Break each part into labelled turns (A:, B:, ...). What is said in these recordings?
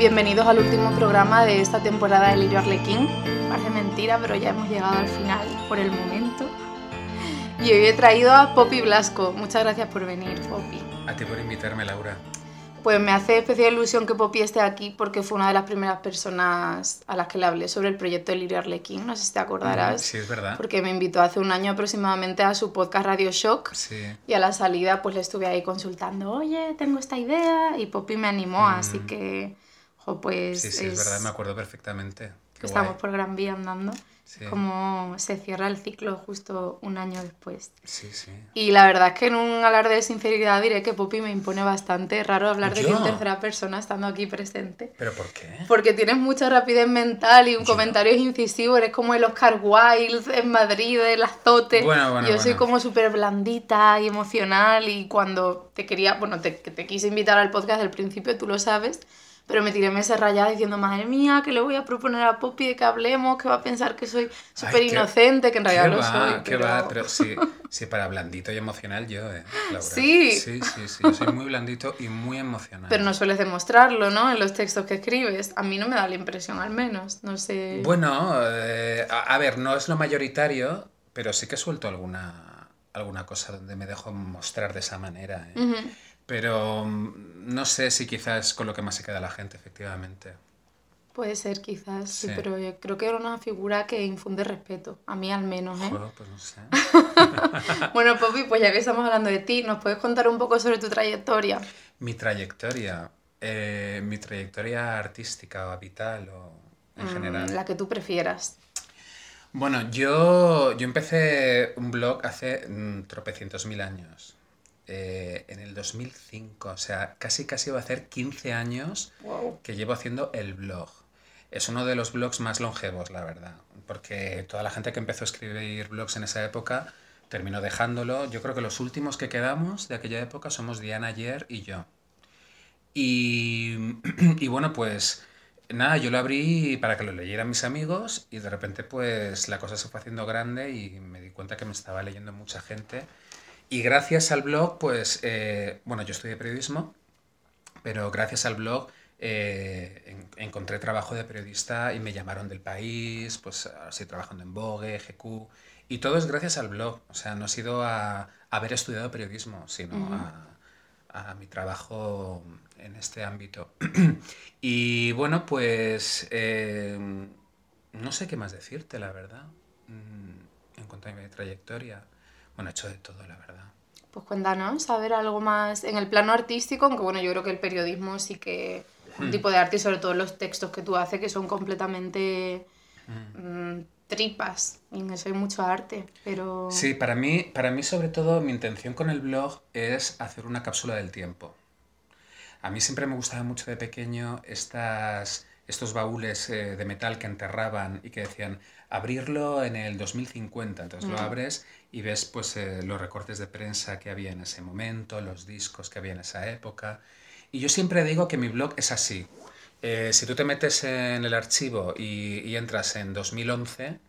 A: Bienvenidos al último programa de esta temporada de Lirio Arlequín. Parece mentira, pero ya hemos llegado al final por el momento. Y hoy he traído a Poppy Blasco. Muchas gracias por venir, Poppy.
B: A ti por invitarme, Laura.
A: Pues me hace especial ilusión que Poppy esté aquí porque fue una de las primeras personas a las que le hablé sobre el proyecto de Lirio Arlequín. No sé si te acordarás.
B: Sí, es verdad.
A: Porque me invitó hace un año aproximadamente a su podcast Radio Shock.
B: Sí.
A: Y a la salida pues le estuve ahí consultando, oye, tengo esta idea. Y Poppy me animó, así que, jo, pues...
B: Sí, sí, es, verdad, me acuerdo perfectamente. Qué
A: Estamos
B: guay.
A: por Gran Vía andando.
B: Sí.
A: Como se cierra el ciclo justo un año después.
B: Sí, sí.
A: Y la verdad es que en un alarde de sinceridad diré que Poppy me impone bastante raro hablar de ti en tercera persona estando aquí presente.
B: ¿Pero por qué?
A: Porque tienes mucha rapidez mental y un
B: Yo.
A: comentario es incisivo, eres como el Oscar Wilde en Madrid, el azote.
B: Bueno, bueno,
A: Yo soy
B: bueno.
A: como súper blandita y emocional y cuando te quería, bueno, te, te quise invitar al podcast al principio, tú lo sabes, pero me tiré meses rayada diciendo, madre mía, que le voy a proponer a Poppy de que hablemos, que va a pensar que soy súper inocente, que en realidad
B: ¿Qué
A: lo soy.
B: ¿Qué
A: pero...
B: va? Pero sí, sí, para blandito y emocional yo, ¿eh, Laura?
A: Sí.
B: Sí, sí, sí. Yo soy muy blandito y muy emocional.
A: Pero no sueles demostrarlo, ¿no? En los textos que escribes. A mí no me da la impresión, al menos. No sé.
B: Bueno, eh, a, a ver, no es lo mayoritario, pero sí que suelto alguna, alguna cosa donde me dejo mostrar de esa manera. ¿eh?
A: Ujú.
B: Pero mm, no sé si quizás con lo que más se queda la gente, efectivamente.
A: Puede ser, quizás, sí.
B: Sí.
A: pero yo creo que era una figura que infunde respeto. A mí, al menos, ¿eh?
B: Joder, pues no sé.
A: bueno, Poppy, pues ya que estamos hablando de ti, ¿nos puedes contar un poco sobre tu trayectoria?
B: Mi trayectoria, eh, mi trayectoria artística o vital o en
A: Mm,
B: general.
A: La que tú prefieras.
B: Bueno, yo, yo empecé un blog hace mm, tropecientos mil años. Eh, en el 2005, o sea, casi casi va a hacer 15 años
A: Wow.
B: que llevo haciendo el blog. Es uno de los blogs más longevos, la verdad, porque toda la gente que empezó a escribir blogs en esa época terminó dejándolo. Yo creo que los últimos que quedamos de aquella época somos Diana Ayer y yo. Y, y bueno, pues nada, yo lo abrí para que lo leyeran mis amigos y de repente pues la cosa se fue haciendo grande y me di cuenta que me estaba leyendo mucha gente. Y gracias al blog, pues, eh, bueno, yo estudié periodismo, pero gracias al blog eh, en- encontré trabajo de periodista y me llamaron del país, pues ahora estoy trabajando en Vogue, GQ, y todo es gracias al blog, o sea, no ha sido a, haber estudiado periodismo, sino a, a mi trabajo en este ámbito. y bueno, pues eh, no sé qué más decirte, la verdad, mm, en cuanto a mi trayectoria. Bueno, he hecho de todo, la verdad.
A: Pues cuéntanos, saber algo más en el plano artístico, aunque bueno, yo creo que el periodismo sí que
B: Hmm.
A: un tipo de arte y sobre todo los textos que tú haces que son completamente mm, tripas y en eso hay mucho arte, pero
B: Sí, para mí, para mí sobre todo mi intención con el blog es hacer una cápsula del tiempo. A mí siempre me gustaba mucho de pequeño estas, estos baúles eh, de metal que enterraban y que decían abrirlo en el 2050. Entonces lo abres y ves pues eh, los recortes de prensa que había en ese momento, los discos que había en esa época. Y yo siempre digo que mi blog es así. Eh, si tú te metes en el archivo y, y entras en 2011,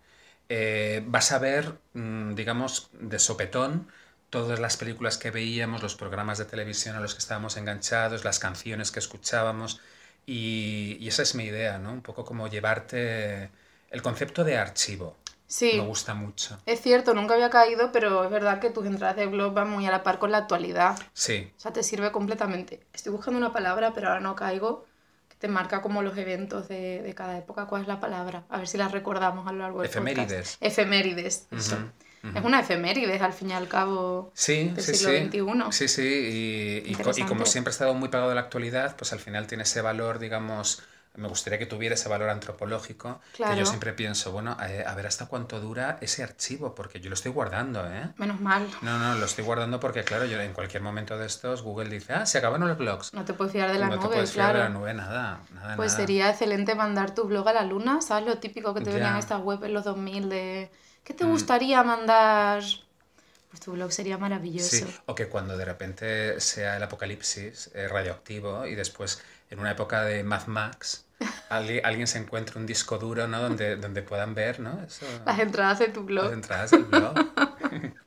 B: eh, vas a ver, mm, digamos, de sopetón todas las películas que veíamos, los programas de televisión a los que estábamos enganchados, las canciones que escuchábamos. Y, y esa es mi idea, ¿no? Un poco como llevarte el concepto de archivo.
A: sí,
B: Me gusta mucho.
A: es cierto, nunca había caído, pero es verdad que tus entradas de blog van muy a la par con la actualidad.
B: Sí,
A: O sea, te sirve completamente. Estoy buscando una palabra, pero ahora no caigo, que te marca como los eventos de, de cada época. ¿Cuál es la palabra? A ver si la recordamos a lo largo del
B: Efemérides.
A: podcast. Efemérides. eso. Es una efemérides, al fin y al cabo.
B: Sí,
A: del
B: sí,
A: siglo
B: sí.
A: XXI.
B: Sí, sí, y, como siempre he estado muy pegado a la actualidad, pues al final tiene ese valor, digamos, me gustaría que tuviera ese valor antropológico, que
A: Claro.
B: yo siempre pienso, bueno, eh, a ver hasta cuánto dura ese archivo, porque yo lo estoy guardando, ¿eh?
A: Menos mal.
B: No, no, lo estoy guardando porque, claro, yo en cualquier momento de estos, Google dice, ah, se acabaron los blogs.
A: No te puedes fiar de la
B: no te
A: nube,
B: puedes fiar
A: claro.
B: de la nube, nada, nada,
A: Pues
B: nada.
A: sería excelente mandar tu blog a la luna, ¿sabes? Lo típico que te
B: Ya.
A: venían estas webs en los 2000 de... ¿Qué te
B: Mm.
A: gustaría mandar? Pues tu blog sería maravilloso.
B: Sí, o que cuando de repente sea el apocalipsis eh, radioactivo y después en una época de Mad Max alguien, alguien se encuentre un disco duro, ¿no? Donde, donde puedan ver, ¿no? Eso,
A: Las entradas de tu blog.
B: las entradas del blog.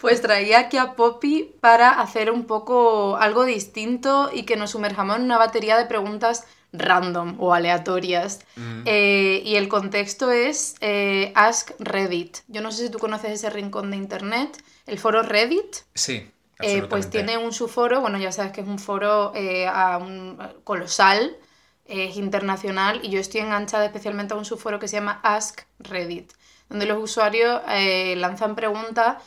A: Pues traía aquí a Poppy para hacer un poco algo distinto y que nos sumerjamos en una batería de preguntas random o aleatorias.
B: Mm.
A: Eh, y el contexto es eh, Ask Reddit. Yo no sé si tú conoces ese rincón de internet, el foro Reddit.
B: Sí,
A: Eh, pues tiene un subforo, bueno, ya sabes que es un foro eh, a un- colosal, es internacional, y yo estoy enganchada especialmente a un subforo que se llama Ask Reddit, donde los usuarios eh, lanzan preguntas,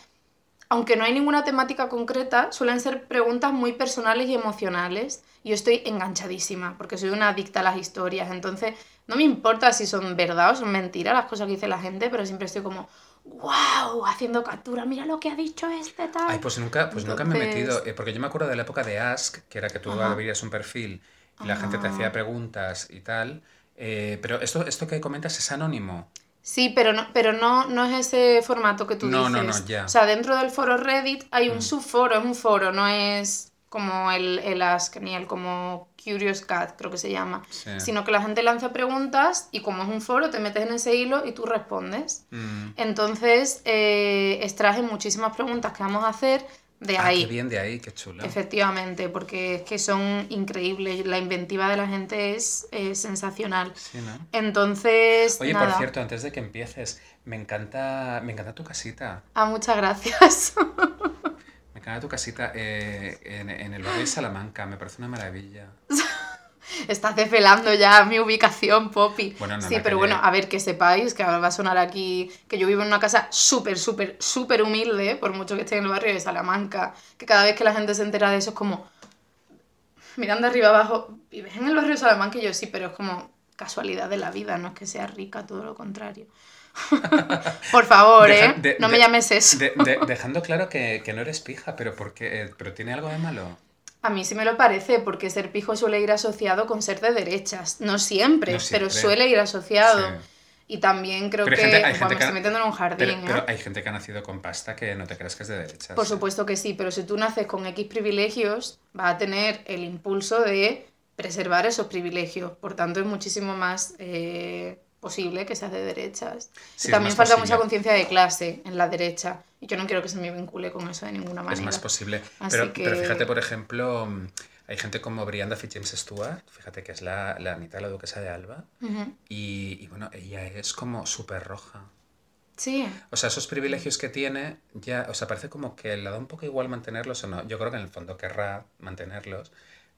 A: aunque no hay ninguna temática concreta, suelen ser preguntas muy personales y emocionales. Y yo estoy enganchadísima, porque soy una adicta a las historias, entonces no me importa si son verdad o son mentiras las cosas que dice la gente, pero siempre estoy como, wow, haciendo captura, mira lo que ha dicho este tal.
B: Ay, pues nunca, pues nunca me he metido, eh, porque yo me acuerdo de la época de Ask, que era que tú
A: Ajá.
B: abrías un perfil y la gente te
A: Ah.
B: hacía preguntas y tal. eh, pero esto, esto que comentas es anónimo.
A: Sí, pero no, pero no, no es ese formato que tú
B: No,
A: dices.
B: no, no, ya.
A: O sea, dentro del foro Reddit hay un
B: Mm.
A: subforo, es un foro, no es como el, el Ask ni el como Curious Cat, creo que se llama.
B: Sí.
A: Sino que la gente lanza preguntas y como es un foro, te metes en ese hilo y tú respondes.
B: Mm.
A: Entonces, eh, extraje muchísimas preguntas que vamos a hacer de
B: Ah,
A: ahí.
B: qué bien de ahí, qué chulo.
A: Efectivamente, porque es que son increíbles. La inventiva de la gente es, eh, sensacional.
B: Sí, ¿no?
A: Entonces,
B: Oye,
A: nada.
B: por cierto, antes de que empieces, me encanta, me encanta tu casita.
A: Ah, muchas gracias.
B: Me encanta tu casita eh, en, en el barrio de Salamanca, me parece una maravilla.
A: Estás desvelando ya mi ubicación, Poppy.
B: Bueno, no,
A: sí, pero
B: que
A: bueno, a ver que sepáis que ahora va a sonar aquí que yo vivo en una casa súper, súper, súper humilde, por mucho que esté en el barrio de Salamanca, que cada vez que la gente se entera de eso es como mirando arriba abajo, vives en el barrio de Salamanca y yo sí, pero es como casualidad de la vida, no es que sea rica, todo lo contrario. por favor,
B: Deja-
A: ¿eh?
B: de-
A: no me
B: de-
A: llames eso.
B: de- de- dejando claro que, que no eres pija, pero porque, eh, pero tiene algo de malo.
A: A mí sí me lo parece, porque ser pijo suele ir asociado con ser de derechas. No siempre,
B: No
A: pero
B: siempre.
A: suele ir asociado.
B: Sí.
A: Y también creo
B: Pero
A: que.
B: gente- gente
A: me
B: que-
A: estoy metiendo en un jardín,
B: Pero,
A: ¿eh?
B: pero hay gente que ha nacido con pasta que no te creas que es de derechas.
A: Por
B: ¿eh?
A: supuesto que sí, pero si tú naces con X privilegios, vas a tener el impulso de preservar esos privilegios. Por tanto, es muchísimo más eh, posible que seas de derechas.
B: Sí,
A: también falta
B: posible.
A: mucha conciencia de clase en la derecha. Y yo no quiero que se me vincule con eso de ninguna manera.
B: Es más posible. Pero, pero
A: que-
B: fíjate, por ejemplo, hay gente como Brianda James Stewart, fíjate que es la, la mitad de la duquesa de Alba,
A: Ujú.
B: y, y bueno, ella es como súper roja.
A: Sí.
B: O sea, esos privilegios que tiene, ya, o sea, parece como que le da un poco igual mantenerlos o no. Yo creo que en el fondo querrá mantenerlos,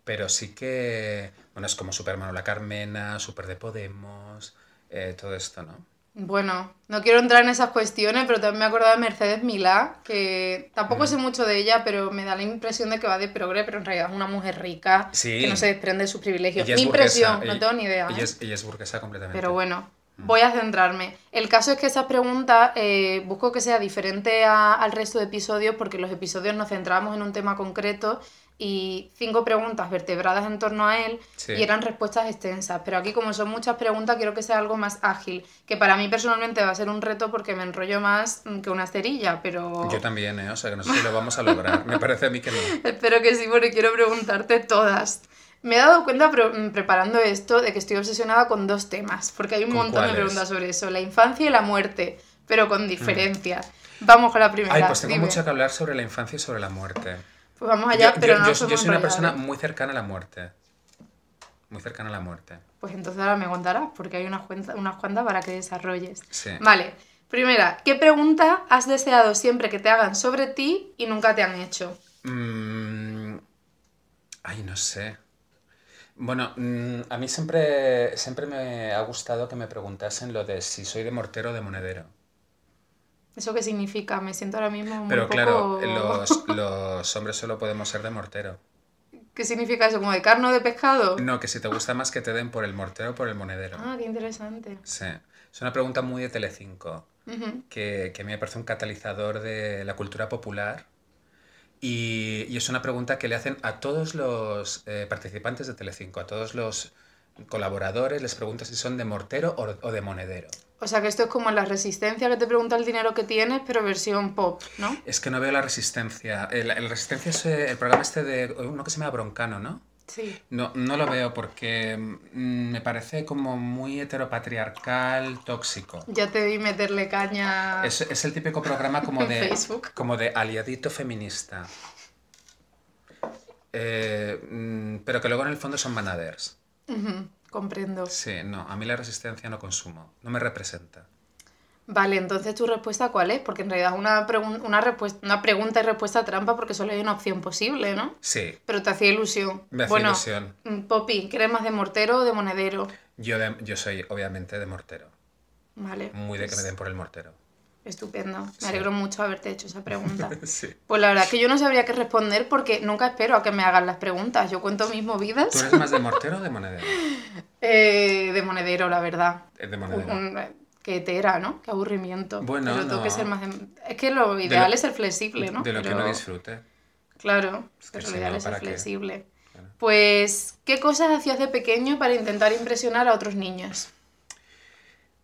B: pero sí que, bueno, es como súper Manuela Carmena, súper de Podemos, eh, todo esto, ¿no?
A: Bueno, no quiero entrar en esas cuestiones, pero también me he acordado de Mercedes Milá, que tampoco
B: Mm.
A: sé mucho de ella, pero me da la impresión de que va de progre, pero en realidad es una mujer rica
B: Sí.
A: que no se desprende de sus privilegios. Mi impresión, no tengo ni idea.
B: Ella
A: ¿eh?
B: es, ella es burguesa completamente.
A: Pero bueno,
B: Mm.
A: voy a centrarme. El caso es que esas preguntas eh, busco que sea diferente a- al resto de episodios porque los episodios nos centramos en un tema concreto y cinco preguntas vertebradas en torno a él
B: Sí.
A: y eran respuestas extensas. Pero aquí como son muchas preguntas quiero que sea algo más ágil, que para mí personalmente va a ser un reto porque me enrollo más mm, que una cerilla, pero
B: Yo también, ¿eh? O sea, que no sé si lo vamos a lograr. Me parece a mí que no.
A: espero que sí porque quiero preguntarte todas. Me he dado cuenta pre- mm, preparando esto de que estoy obsesionada con dos temas, porque hay un
B: ¿Con
A: montón de preguntas sobre eso, la infancia y la muerte, pero con diferencia. Vamos con la primera.
B: Mm. Ay, pues tengo
A: dime.
B: mucho que hablar sobre la infancia y sobre la muerte.
A: Pues vamos allá,
B: Yo-
A: pero
B: yo,
A: no
B: yo- yo soy una persona muy cercana a la muerte. Muy cercana a la muerte.
A: Pues entonces ahora me contarás, porque hay unas, cuantas para que desarrolles.
B: Sí.
A: Vale, primera, ¿qué pregunta has deseado siempre que te hagan sobre ti y nunca te han hecho?
B: Mm, ay, no sé. Bueno, mm, a mí siempre, siempre me ha gustado que me preguntasen lo de si soy de mortero o de monedero.
A: ¿Eso qué significa? Me siento ahora mismo un
B: Pero
A: poco...
B: claro, los, los hombres solo podemos ser de mortero.
A: ¿Qué significa eso? ¿Como de carne o de pescado?
B: No, que si te gusta más que te den por el mortero o por el monedero.
A: Ah, qué interesante.
B: Sí. Es una pregunta muy de Telecinco. Que, que a mí me parece un catalizador de la cultura popular y, y es una pregunta que le hacen a todos los eh, participantes de Telecinco, a todos los colaboradores, les pregunta si son de mortero o, o de monedero.
A: O sea que esto es como la resistencia que te pregunta el dinero que tienes, pero versión pop, ¿no?
B: Es que no veo la resistencia. El, el resistencia es eh, el programa este de uno que se llama Broncano, ¿no?
A: Sí.
B: No, no lo veo porque mm, me parece como muy heteropatriarcal, tóxico.
A: Ya te vi meterle caña.
B: Es, es el típico programa como de,
A: Facebook.
B: como de aliadito feminista. Eh, mm, pero que luego en el fondo son manaders.
A: Ujú, comprendo.
B: Sí, no, a mí la resistencia no consumo, no me representa.
A: Vale, entonces tu respuesta cuál es? Porque en realidad es una, pregun- una, respuesta, una pregunta y respuesta trampa porque solo hay una opción posible, ¿no?
B: Sí,
A: Pero te hacía ilusión.
B: me hace
A: bueno,
B: ilusión.
A: mm, Poppy, ¿quieres más de mortero o de monedero?
B: Yo, de- yo soy obviamente de mortero,
A: Vale.
B: muy de que
A: pues,
B: me den por el mortero.
A: Estupendo. Me
B: Sí.
A: alegro mucho haberte hecho esa pregunta.
B: Sí.
A: Pues la verdad es que yo no sabría qué responder porque nunca espero a que me hagan las preguntas. Yo cuento mis movidas
B: ¿Tú eres más de mortero o de monedero?
A: eh, de monedero, la verdad.
B: Eh, De monedero.
A: Un- eh, qué hetera, ¿no? Qué aburrimiento.
B: Bueno,
A: Pero tengo que
B: no.
A: ser más de- Es que lo ideal
B: lo-
A: es ser flexible, ¿no?
B: De lo que uno disfrute.
A: Claro,
B: Es que
A: pero lo ideal
B: no,
A: es ser flexible.
B: Claro.
A: Pues, ¿qué cosas hacías de pequeño para intentar impresionar a otros niños?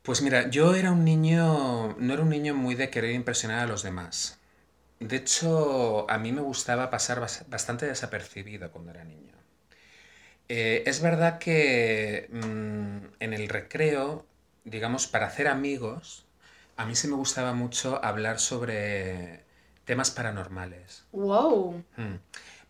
B: Pues mira, yo era un niño, no era un niño muy de querer impresionar a los demás. De hecho, a mí me gustaba pasar bas- bastante desapercibido cuando era niño. Eh, es verdad que mm, en el recreo, digamos, para hacer amigos, a mí sí me gustaba mucho hablar sobre temas paranormales.
A: ¡Wow!
B: Mm.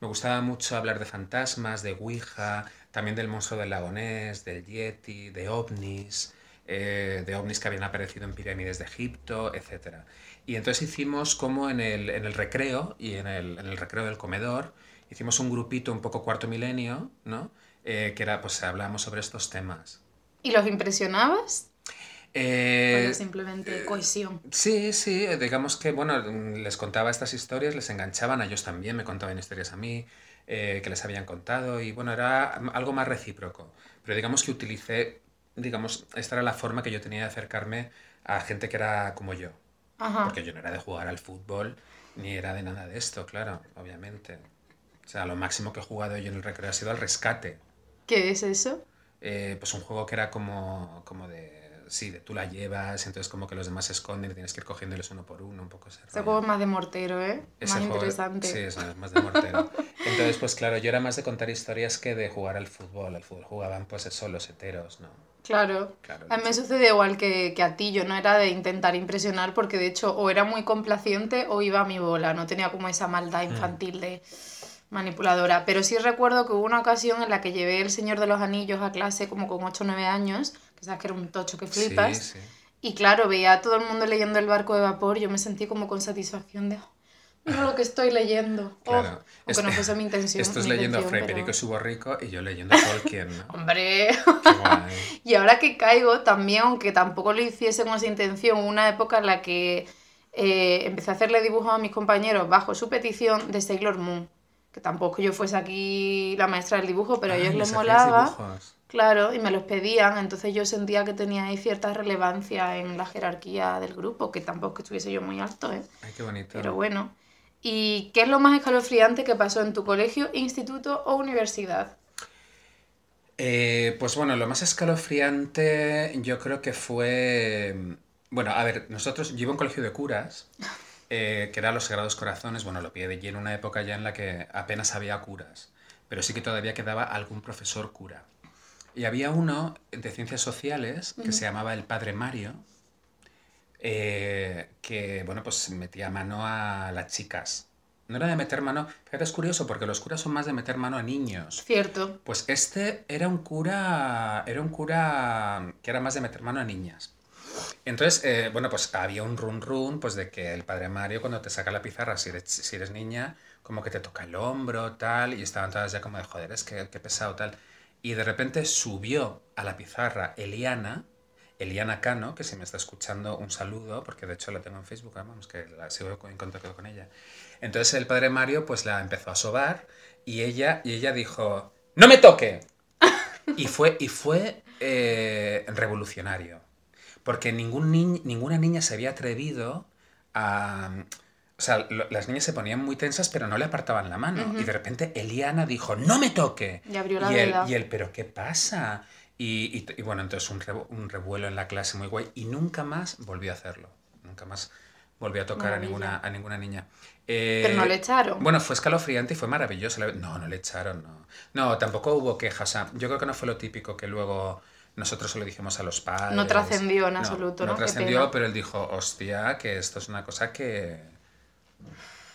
B: Me gustaba mucho hablar de fantasmas, de Ouija, también del monstruo del lago Ness, del Yeti, de ovnis, eh, de ovnis que habían aparecido en pirámides de Egipto, etc. Y entonces hicimos como en el, en el recreo y en el, en el recreo del comedor, hicimos un grupito un poco cuarto milenio, ¿no? Eh, que era, pues hablábamos sobre estos temas.
A: ¿Y los impresionabas? ¿O
B: Eh,
A: simplemente cohesión?
B: Sí, sí, eh, digamos que, bueno, les contaba estas historias, les enganchaban, a ellos también me contaban historias a mí eh, que les habían contado y bueno, era algo más recíproco. Pero digamos que utilicé, digamos, esta era la forma que yo tenía de acercarme a gente que era como yo.
A: Ajá.
B: Porque yo no era de jugar al fútbol ni era de nada de esto, claro, obviamente. O sea, lo máximo que he jugado yo en el recreo ha sido al rescate.
A: ¿Qué es eso?
B: Eh, pues un juego que era como, como de... Sí, de tú la llevas, entonces como que los demás se esconden y tienes que ir cogiéndoles uno por uno, un poco ese rollo.
A: juego es más de mortero, ¿eh?
B: Ese
A: más
B: juego-
A: interesante.
B: Sí, es más de mortero. Entonces, pues claro, yo era más de contar historias que de jugar al fútbol. Al fútbol jugaban pues eso, los heteros, ¿no?
A: Claro.
B: Claro.
A: A mí me sucede igual que, que a ti, yo no era de intentar impresionar porque de hecho o era muy complaciente o iba a mi bola, no tenía como esa maldad infantil de manipuladora. Pero sí recuerdo que hubo una ocasión en la que llevé El Señor de los Anillos a clase como con 8 o 9 años, que sabes que era un tocho que flipas.
B: Sí, sí.
A: Y claro, veía a todo el mundo leyendo El barco de vapor, yo me sentí como con satisfacción de, "Oh, mira lo que estoy leyendo. Oh",
B: Claro.
A: aunque
B: Este-
A: no fuese mi intención.
B: Esto es leyendo Frederico
A: pero-
B: Suborrico y yo leyendo a Tolkien, ¿no?
A: Hombre,
B: Qué guay.
A: Y ahora que caigo, también, aunque tampoco lo hiciese con esa intención, una época en la que eh, empecé a hacerle dibujos a mis compañeros bajo su petición de Sailor Moon. Que tampoco yo fuese aquí la maestra del dibujo, pero a ellos les
B: les hacías
A: molaba.
B: dibujos.
A: Claro, y me los pedían, entonces yo sentía que tenía ahí cierta relevancia en la jerarquía del grupo, que tampoco estuviese yo muy alto, ¿eh?
B: Ay, qué bonito.
A: Pero bueno. ¿Y qué es lo más escalofriante que pasó en tu colegio, instituto o universidad?
B: Eh, pues bueno, lo más escalofriante yo creo que fue... Bueno, a ver, nosotros, yo iba a un colegio de curas, eh, que era los Sagrados Corazones, bueno, lo pillé en una época ya en la que apenas había curas, pero sí que todavía quedaba algún profesor cura. Y había uno de ciencias sociales que se llamaba el Padre Mario, eh, que, bueno, pues metía mano a las chicas. No era de meter mano, fíjate, es curioso porque los curas son más de meter mano a niños.
A: Cierto.
B: Pues este era un cura, era un cura que era más de meter mano a niñas. Entonces, eh, bueno, pues había un run run, pues de que el padre Mario cuando te saca la pizarra, si eres, si eres niña, como que te toca el hombro, tal, y estaban todas ya como de, joder, es que qué pesado, tal. Y de repente subió a la pizarra Eliana, Eliana Cano, que si me está escuchando, un saludo, porque de hecho la tengo en Facebook, vamos, que la sigo en contacto con ella. Entonces el padre Mario pues la empezó a sobar y ella, y ella dijo, ¡No me toque! Y fue, y fue eh, revolucionario, porque ningún ni- ninguna niña se había atrevido a... O sea, lo- las niñas se ponían muy tensas, pero no le apartaban la mano. Y de repente Eliana dijo, ¡No me toque!
A: Y abrió la
B: y él,
A: veda.
B: y él, ¿pero qué pasa? Y, y- y bueno, entonces un, un revuelo en la clase muy guay y nunca más volvió a hacerlo. Nunca más volvió a tocar a ninguna, a ninguna niña.
A: Pero no
B: Eh,
A: le echaron.
B: Bueno, fue escalofriante y fue maravilloso. No, no le echaron, no. No, tampoco hubo quejas. o sea, yo creo que no fue lo típico que luego nosotros se lo dijimos a los padres.
A: No trascendió en absoluto, ¿no?
B: No
A: Qué
B: trascendió, pero él dijo, hostia, que esto es una cosa que...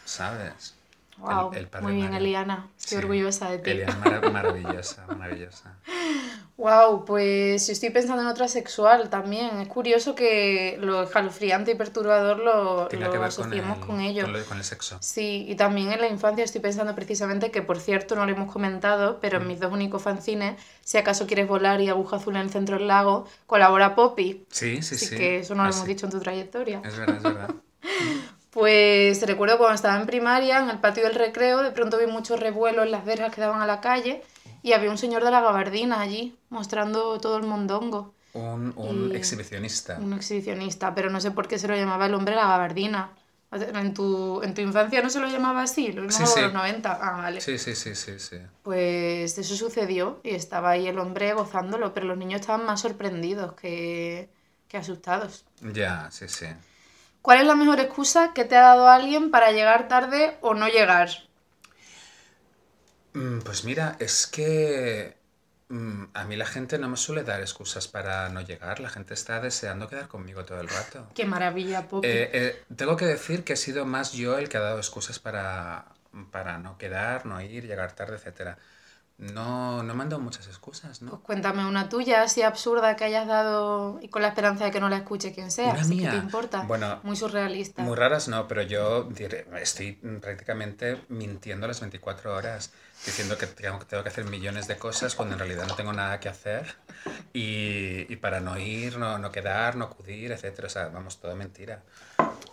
B: ¿Sabes?
A: Wow,
B: El- el padre
A: muy bien,
B: Mario.
A: Eliana. Estoy
B: Sí.
A: orgullosa de ti.
B: Eliana, mara- maravillosa, maravillosa.
A: Wow, pues estoy pensando en otra sexual también. Es curioso que lo escalofriante y perturbador lo,
B: Tiene
A: lo
B: que ver con el,
A: con, ello.
B: con lo- con el sexo.
A: Sí, y también en la infancia estoy pensando precisamente que, por cierto, no lo hemos comentado, pero en
B: Mm.
A: mis dos únicos fanzines, si acaso quieres volar y aguja azul en el centro del lago, colabora Poppy.
B: Sí, sí,
A: Así
B: sí.
A: que eso no lo
B: Ah,
A: hemos
B: sí.
A: dicho en tu trayectoria.
B: Es verdad, es verdad.
A: Pues recuerdo cuando estaba en primaria, en el patio del recreo, de pronto vi mucho revuelo en las verjas que daban a la calle y había un señor de la gabardina allí, mostrando todo el mondongo.
B: Un, un
A: Y-
B: exhibicionista.
A: Un exhibicionista, pero no sé por qué se lo llamaba el hombre la gabardina. ¿En tu, en tu infancia no se lo llamaba así? ¿Lo llamaba
B: Sí,
A: los 90? Ah, vale.
B: Sí, sí, sí, sí, sí.
A: Pues eso sucedió y estaba ahí el hombre gozándolo, pero los niños estaban más sorprendidos que, que asustados.
B: Ya, sí, sí.
A: ¿Cuál es la mejor excusa que te ha dado alguien para llegar tarde o no llegar?
B: Mm, Pues mira, es que mm, a mí la gente no me suele dar excusas para no llegar. La gente está deseando quedar conmigo todo el rato.
A: Qué maravilla, Poppy.
B: Eh, eh, tengo que decir que he sido más yo el que ha dado excusas para, para no quedar, no ir, llegar tarde, etcétera. No, no me han dado muchas excusas, ¿no?
A: Pues cuéntame una tuya así absurda que hayas dado y con la esperanza de que no la escuche quien sea.
B: Una
A: si
B: mía.
A: te importa.
B: Bueno,
A: Muy surrealista.
B: Muy raras no, pero yo diré- estoy prácticamente mintiendo las 24 horas, diciendo que tengo, que hacer millones de cosas cuando en realidad no tengo nada que hacer y, y para no ir, no, no quedar, no acudir, etc. O sea, vamos, todo mentira.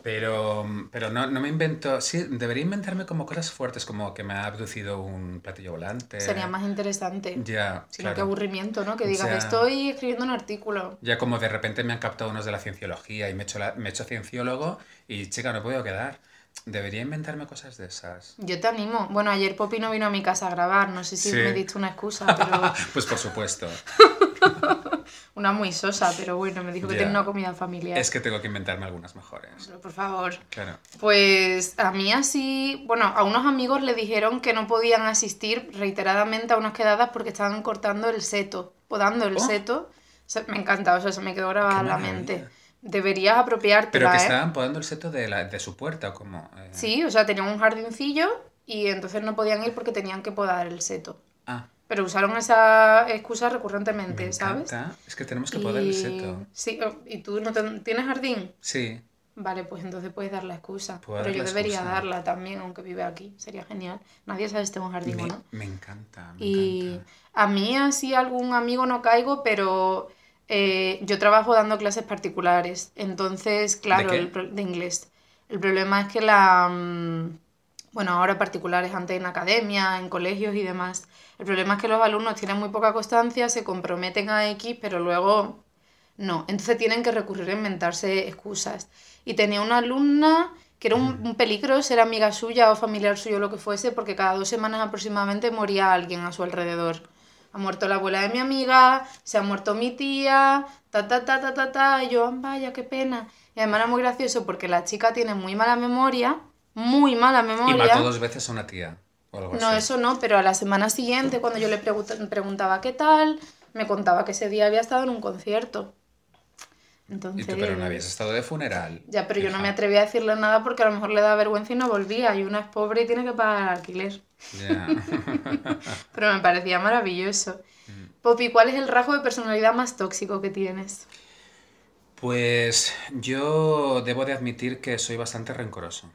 B: Pero, pero no, no me invento, sí, debería inventarme como cosas fuertes, como que me ha abducido un platillo volante.
A: Sería más interesante.
B: Ya,
A: Sino
B: claro.
A: que aburrimiento, ¿no? Que digas,
B: Ya.
A: estoy escribiendo un artículo.
B: Ya como de repente me han captado unos de la cienciología y me he hecho, la- me he hecho cienciólogo y chica, no he podido quedar. Debería inventarme cosas de esas.
A: Yo te animo. Bueno, ayer Poppy no vino a mi casa a grabar. No sé si
B: Sí.
A: me diste una excusa, pero
B: Pues por supuesto.
A: una muy sosa, pero bueno, me dijo que tiene una comida familiar.
B: Es que tengo que inventarme algunas mejores.
A: Pero, Por favor.
B: Claro.
A: Pues a mí así, bueno, a unos amigos le dijeron que no podían asistir reiteradamente a unas quedadas porque estaban cortando el seto, podando el
B: Oh.
A: seto. Me encanta, o sea, se me quedó grabada la mente. Deberías apropiártela,
B: Pero que
A: ¿eh?
B: estaban podando el seto de, la, de su puerta, ¿o cómo? Eh,
A: Sí, o sea, tenían un jardincillo y entonces no podían ir porque tenían que podar el seto.
B: Ah,
A: Pero usaron esa excusa recurrentemente,
B: me
A: ¿sabes?
B: Es que tenemos que podar el seto.
A: Sí, oh, ¿y tú no te- tienes jardín?
B: Sí.
A: Vale, pues entonces puedes dar la excusa.
B: Puedo
A: Pero yo debería
B: excusa.
A: darla también, aunque vive aquí. Sería genial. Nadie sabe si tengo un jardín o no.
B: me encanta, me
A: Y
B: encanta.
A: a mí así algún amigo no caigo, pero eh, yo trabajo dando clases particulares. Entonces, claro,
B: qué?
A: el pro- de inglés. El problema es que la... mm, Bueno, ahora particulares, antes en academia, en colegios y demás. El problema es que los alumnos tienen muy poca constancia, se comprometen a X, pero luego no. Entonces tienen que recurrir a inventarse excusas. Y tenía una alumna que era un, un peligro ser amiga suya o familiar suyo, lo que fuese, porque cada dos semanas aproximadamente moría alguien a su alrededor. Ha muerto la abuela de mi amiga, se ha muerto mi tía, ta ta ta ta ta ta, y yo, "Ah, vaya, qué pena. Y además era muy gracioso porque la chica tiene muy mala memoria, muy mala
B: Y
A: memoria.
B: mató dos veces a una tía. O algo
A: No,
B: así.
A: eso no, pero a la semana siguiente, cuando yo le pregunta- preguntaba qué tal, me contaba que ese día había estado en un concierto.
B: Y
A: Entonces,
B: tú, pero no habías estado de funeral.
A: ya, pero yo no me atreví a decirle nada porque a lo mejor le da vergüenza y no volvía. Y una es pobre y tiene que pagar el alquiler. Pero me parecía maravilloso.
B: Mm.
A: Poppy, ¿cuál es el rasgo de personalidad más tóxico que tienes?
B: Pues yo debo de admitir que soy bastante rencoroso.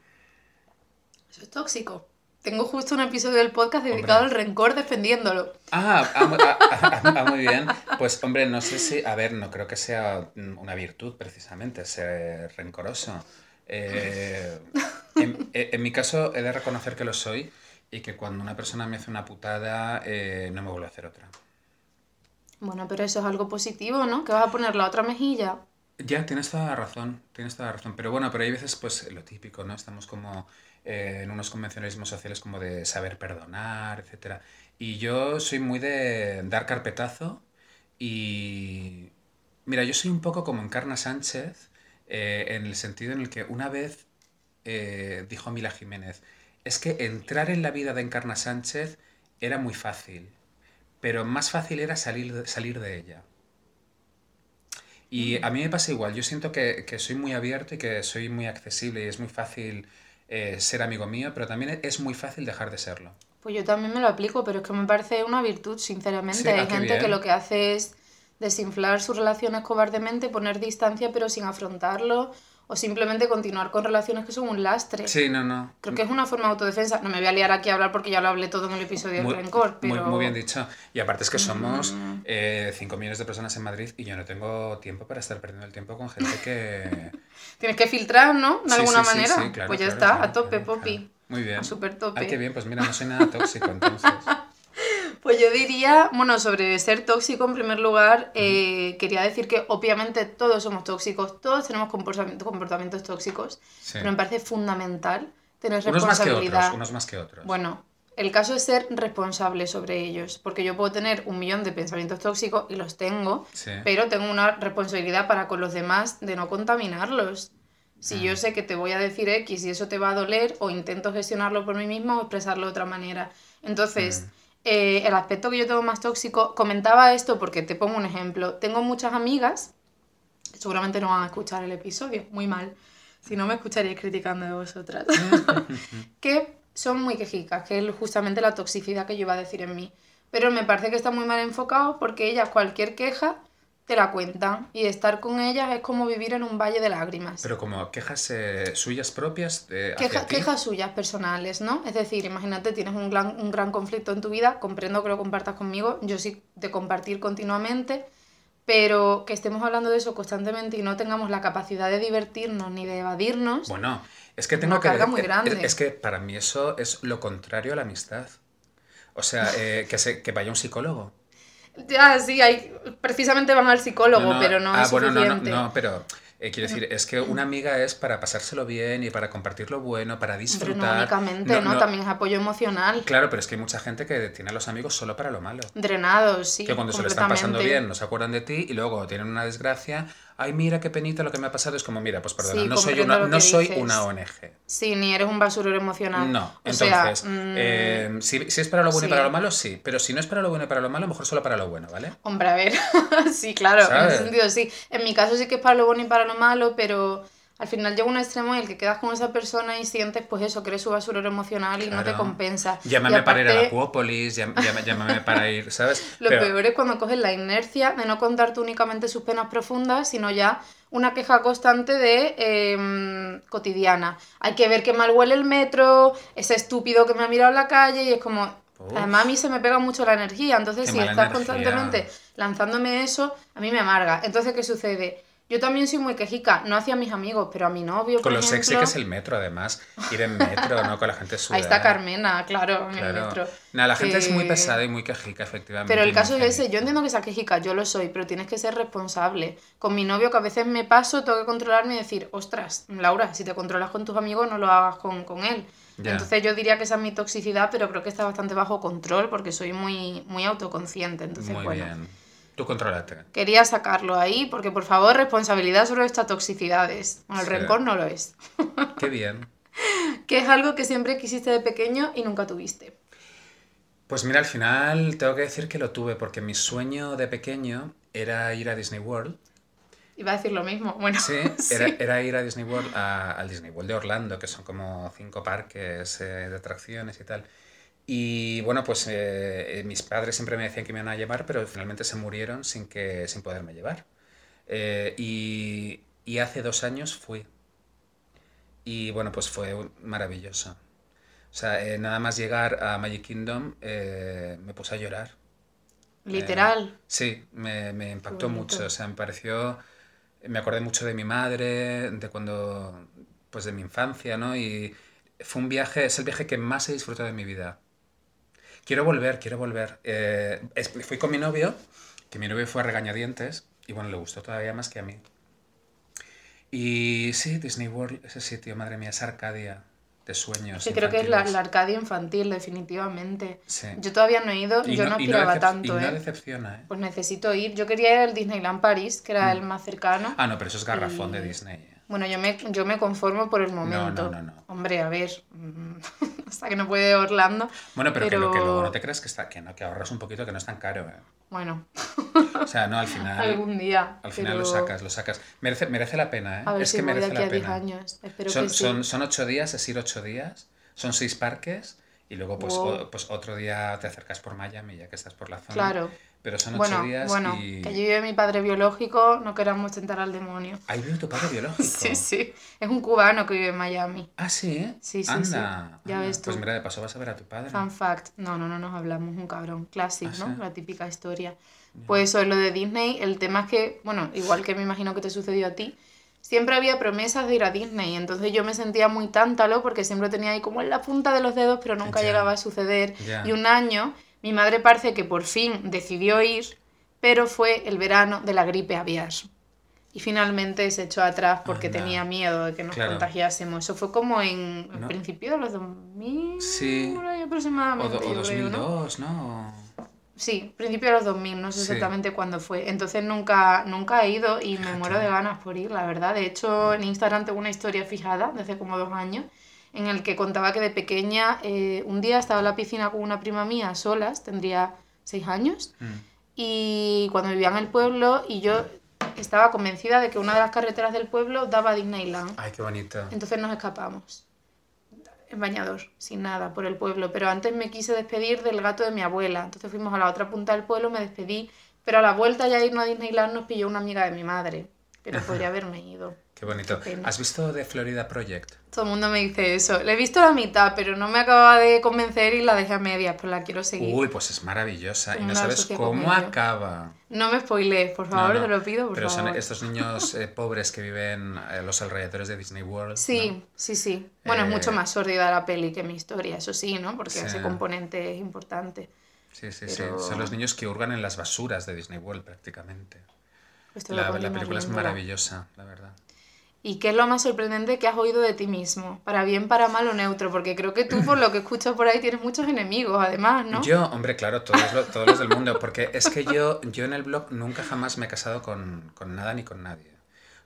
A: Eso es tóxico. Tengo justo un episodio del podcast dedicado
B: Hombre.
A: al rencor defendiéndolo.
B: Ah, ah, ah, ah, muy bien. Pues hombre, no sé si, a ver, no creo que sea una virtud precisamente ser rencoroso. Eh, en mi caso he de reconocer que lo soy y que cuando una persona me hace una putada eh, no me vuelve a hacer otra.
A: Bueno, pero eso es algo positivo, ¿no? Que vas a poner la otra mejilla.
B: Ya, tienes toda la razón, tienes toda la razón. Pero bueno, pero hay veces, pues, lo típico, ¿no? Estamos como eh, en unos convencionalismos sociales como de saber perdonar, etcétera. Y yo soy muy de dar carpetazo y... Mira, yo soy un poco como Encarna Sánchez eh, en el sentido en el que una vez eh, dijo Mila Jiménez, es que entrar en la vida de Encarna Sánchez era muy fácil, pero más fácil era salir de, salir de ella. Y a mí me pasa igual, yo siento que, que soy muy abierto y que soy muy accesible y es muy fácil eh, ser amigo mío, pero también es muy fácil dejar de serlo.
A: Pues yo también me lo aplico, pero es que me parece una virtud, sinceramente.
B: Sí,
A: Hay
B: ah, qué
A: gente que lo que hace es desinflar sus relaciones cobardemente, poner distancia pero sin afrontarlo, o simplemente continuar con relaciones que son un lastre.
B: Sí, no, no.
A: Creo que es una forma de autodefensa. No me voy a liar aquí a hablar porque ya lo hablé todo en el episodio del
B: Muy,
A: rencor,
B: muy-
A: pero...
B: muy bien dicho. Y aparte es que somos
A: Mm.
B: 5 millones de personas en Madrid y yo no tengo tiempo para estar perdiendo el tiempo con gente que...
A: Tienes que filtrar, ¿no? De
B: Sí,
A: alguna
B: sí,
A: manera.
B: sí, claro,
A: pues ya
B: claro,
A: está,
B: claro,
A: a tope, Poppy.
B: Muy bien.
A: A súper tope.
B: Ay, qué bien, pues mira, no soy nada tóxico entonces.
A: Pues yo diría, bueno, sobre ser tóxico, en primer lugar, eh, quería decir que obviamente todos somos tóxicos, todos tenemos comportamientos, comportamientos tóxicos,
B: Sí.
A: pero me parece fundamental tener
B: Unos más que
A: responsabilidad.
B: otros, unos más que otros.
A: Bueno, el caso es ser responsable sobre ellos, porque yo puedo tener un millón de pensamientos tóxicos y los tengo,
B: Sí.
A: pero tengo una responsabilidad para con los demás de no contaminarlos. Si
B: Mm.
A: yo sé que te voy a decir X y eso te va a doler, o intento gestionarlo por mí mismo o expresarlo de otra manera. Entonces,
B: Mm.
A: Eh, el aspecto que yo tengo más tóxico, comentaba esto porque te pongo un ejemplo. Tengo muchas amigas, seguramente no van a escuchar el episodio, muy mal. Si no, me estaríais criticando de vosotras. que son muy quejicas, que es justamente la toxicidad que yo iba a decir en mí. Pero me parece que está muy mal enfocado porque ellas cualquier queja te la cuentan y estar con ellas es como vivir en un valle de lágrimas.
B: Pero como quejas eh, suyas propias eh,
A: Queja- quejas suyas personales, ¿no? Es decir, imagínate, tienes un gran, un gran conflicto en tu vida, comprendo que lo compartas conmigo, yo sí de compartir continuamente, pero que estemos hablando de eso constantemente y no tengamos la capacidad de divertirnos ni de evadirnos,
B: Bueno, es que
A: Una
B: tengo que
A: carga muy grande.
B: Es, es que para mí eso es lo contrario a la amistad. O sea, eh, que, se, que vaya un psicólogo.
A: Ya sí, hay, precisamente van al psicólogo, pero no
B: ah,
A: es
B: bueno, no, no,
A: suficiente.
B: no, pero eh, quiero decir, es que una amiga es para pasárselo bien y para compartir lo bueno, para
A: Pero
B: disfrutar.
A: no únicamente, ¿no? También es apoyo emocional.
B: Claro, pero es que hay mucha gente que tiene a los amigos solo para lo malo.
A: Drenados, sí.
B: que cuando se lo están pasando bien no se acuerdan de ti y luego tienen una desgracia. Ay, mira qué penita lo que me ha pasado. Es como, mira, pues perdona,
A: Sí,
B: no soy, una, no soy
A: dices.
B: una ONG.
A: Sí, ni eres un basurero emocional.
B: No,
A: O sea,
B: entonces,
A: mm,
B: eh, si, si es para lo bueno y para lo malo, sí. Pero si no es para lo bueno y para lo malo, mejor solo para lo bueno, ¿vale?
A: Hombre, a ver, sí, claro, en ese sentido sí. En mi caso sí que es para lo bueno y para lo malo, pero al final llega un extremo en el que quedas con esa persona y sientes, pues eso, que eres su basurero emocional y no te compensa.
B: Llámame para ir a la Acuópolis, llámame para ir, ¿sabes?
A: Lo
B: Pero-
A: peor es cuando coges la inercia de no contarte únicamente sus penas profundas, sino ya una queja constante de em, cotidiana. Hay que ver qué mal huele el metro, ese estúpido que me ha mirado en la calle y es como...
B: Uf.
A: Además a mí se me pega mucho la energía, entonces si estás
B: energía.
A: constantemente lanzándome eso, a mí me amarga. Entonces, ¿qué sucede? Yo también soy muy quejica, no hacia mis amigos, pero a mi novio, por
B: Con lo sexy que es el metro, además. Ir en metro, ¿no? Con la gente sudada.
A: Ahí está Carmena, claro, en el metro.
B: Nada, la gente es muy
A: Que-
B: pesada y muy quejica, efectivamente.
A: Pero el caso es ese, yo entiendo que sea quejica, yo lo soy, pero tienes que ser responsable. Con mi novio que a veces me paso, tengo que controlarme y decir, ostras, Laura, si te controlas con tus amigos, no lo hagas con, con él. Entonces yo diría que esa es mi toxicidad, pero creo que está bastante bajo control porque soy muy, muy autoconsciente. Entonces,
B: Muy
A: bueno,
B: bien. Tú contrólate.
A: quería sacarlo ahí porque, por favor, responsabilidad sobre estas toxicidades. Bueno, el
B: Sí.
A: rencor no lo es.
B: Qué bien.
A: que es algo que siempre quisiste de pequeño y nunca tuviste.
B: Pues mira, al final tengo que decir que lo tuve, porque mi sueño de pequeño era ir a Disney World.
A: Iba a decir lo mismo. Bueno,
B: Sí, Era, era ir a Disney World, a- al Disney World de Orlando, que son como cinco parques eh, de atracciones y tal. Y bueno, pues eh, eh, mis padres siempre me decían que me iban a llevar, pero finalmente se murieron sin, que, sin poderme llevar. Eh, y, y hace dos años fui. Y bueno, pues fue maravilloso. O sea, eh, nada más llegar a Magic Kingdom me puse a llorar.
A: literal.
B: Sí, me, me impactó mucho, o sea, me pareció, me acordé mucho de mi madre, de cuando, pues de mi infancia, ¿no? Y fue un viaje, es el viaje que más he disfrutado de mi vida. Quiero volver, quiero volver. Eh, fui con mi novio, que mi novio fue a regañadientes, y bueno, le gustó todavía más que a mí. Y sí, Disney World, ese sitio, madre mía, es Arcadia, de sueños.
A: Sí, creo que es la, Arcadia infantil, definitivamente.
B: Sí.
A: Yo todavía no he ido,
B: Y
A: yo no,
B: y
A: aspiraba tanto,
B: y no
A: ¿eh?
B: decepciona, ¿eh?
A: Pues necesito ir. Yo quería ir al Disneyland París, que era el más cercano.
B: Ah, no, pero eso es garrafón de Disney.
A: Bueno, yo me, yo me conformo por el momento.
B: no, no.
A: Hombre, a ver, mm, hasta que no puede Orlando.
B: Bueno, pero, Que, lo, que luego no te creas que, está, que, no, que ahorras un poquito, que no es tan caro. ¿eh?
A: Bueno,
B: O sea, no, al final.
A: algún día.
B: Al final lo
A: pero
B: sacas, lo sacas. Merece, merece la pena, ¿eh?
A: A ver
B: es
A: si
B: que
A: voy de
B: merece
A: aquí a
B: la
A: 10
B: pena.
A: años. Espero
B: Son,
A: que sí.
B: son, son ocho días, es ir ocho días, son seis parques y luego pues,
A: Wow.
B: o- pues otro día te acercas por Miami ya que estás por la zona.
A: Claro.
B: Pero son ocho
A: Bueno,
B: días
A: bueno,
B: y...
A: que allí vive mi padre biológico, no queramos tentar al demonio.
B: Ahí vive tu padre biológico.
A: Sí, sí. Es un cubano que vive en Miami.
B: Ah, sí.
A: Sí, sí,
B: Anda.
A: sí. Ya
B: anda.
A: ves tú.
B: Pues mira, de paso vas a ver a tu padre.
A: Fun fact. No, no, no nos hablamos, un cabrón. Classic,
B: Ah,
A: ¿no?
B: sí.
A: La típica historia. Pues eso, lo de Disney, el tema es que, bueno, igual que me imagino que te sucedió a ti, siempre había promesas de ir a Disney. Entonces yo me sentía muy tántalo porque siempre tenía ahí como en la punta de los dedos, pero nunca
B: Ya.
A: llegaba a suceder.
B: Ya.
A: Y un año, mi madre parece que por fin decidió ir, pero fue el verano de la gripe aviar. Y finalmente se echó atrás porque
B: Anda.
A: tenía miedo de que nos
B: Claro.
A: contagiásemos. Eso fue como en el
B: No.
A: principio de los 2000,
B: Sí. O,
A: aproximadamente.
B: do- o
A: yo creo, ¿no?
B: 2002, ¿no?
A: Sí, principio de los 2000, no sé
B: Sí.
A: exactamente cuándo fue. Entonces nunca, nunca he ido y me
B: Fíjate.
A: muero de ganas por ir, la verdad. De hecho, en Instagram tengo una historia fijada de hace como dos años en el que contaba que de pequeña eh, un día estaba en la piscina con una prima mía solas, tendría seis años,
B: Mm.
A: y cuando vivía en el pueblo y yo estaba convencida de que una de las carreteras del pueblo daba a Disneyland.
B: Ay, qué bonito.
A: Entonces nos escapamos. En bañador, sin nada, por el pueblo. Pero antes me quise despedir del gato de mi abuela. Entonces fuimos a la otra punta del pueblo, me despedí. Pero a la vuelta ya irnos a Disneyland nos pilló una amiga de mi madre. Pero podría haberme ido.
B: Qué bonito. ¿Has visto The Florida Project?
A: Todo el mundo me dice eso. Le he visto la mitad, pero no me acaba de convencer y la dejé a medias, pues la quiero seguir.
B: Uy, pues es maravillosa. Y no sabes cómo acaba.
A: No me spoilees, por favor,
B: no,
A: te lo pido, por
B: Pero son estos niños eh, pobres que viven a los alrededores de Disney World.
A: Sí,
B: ¿no?
A: sí, sí. Bueno, es
B: Eh,
A: mucho más sórdida la peli que mi historia, eso sí, ¿no? Porque
B: Sí.
A: ese componente es importante.
B: Sí, sí,
A: Pero-
B: sí. Son los niños que hurgan en las basuras de Disney World prácticamente.
A: Pues
B: La, película es maravillosa, la verdad.
A: ¿Y qué es lo más sorprendente que has oído de ti mismo? Para bien, para mal o neutro, porque creo que tú, por lo que escucho por ahí, tienes muchos enemigos, además, ¿no?
B: Yo, hombre, claro, todos, lo- todos los del mundo, porque es que yo, yo en el blog nunca jamás me he casado con, con nada ni con nadie.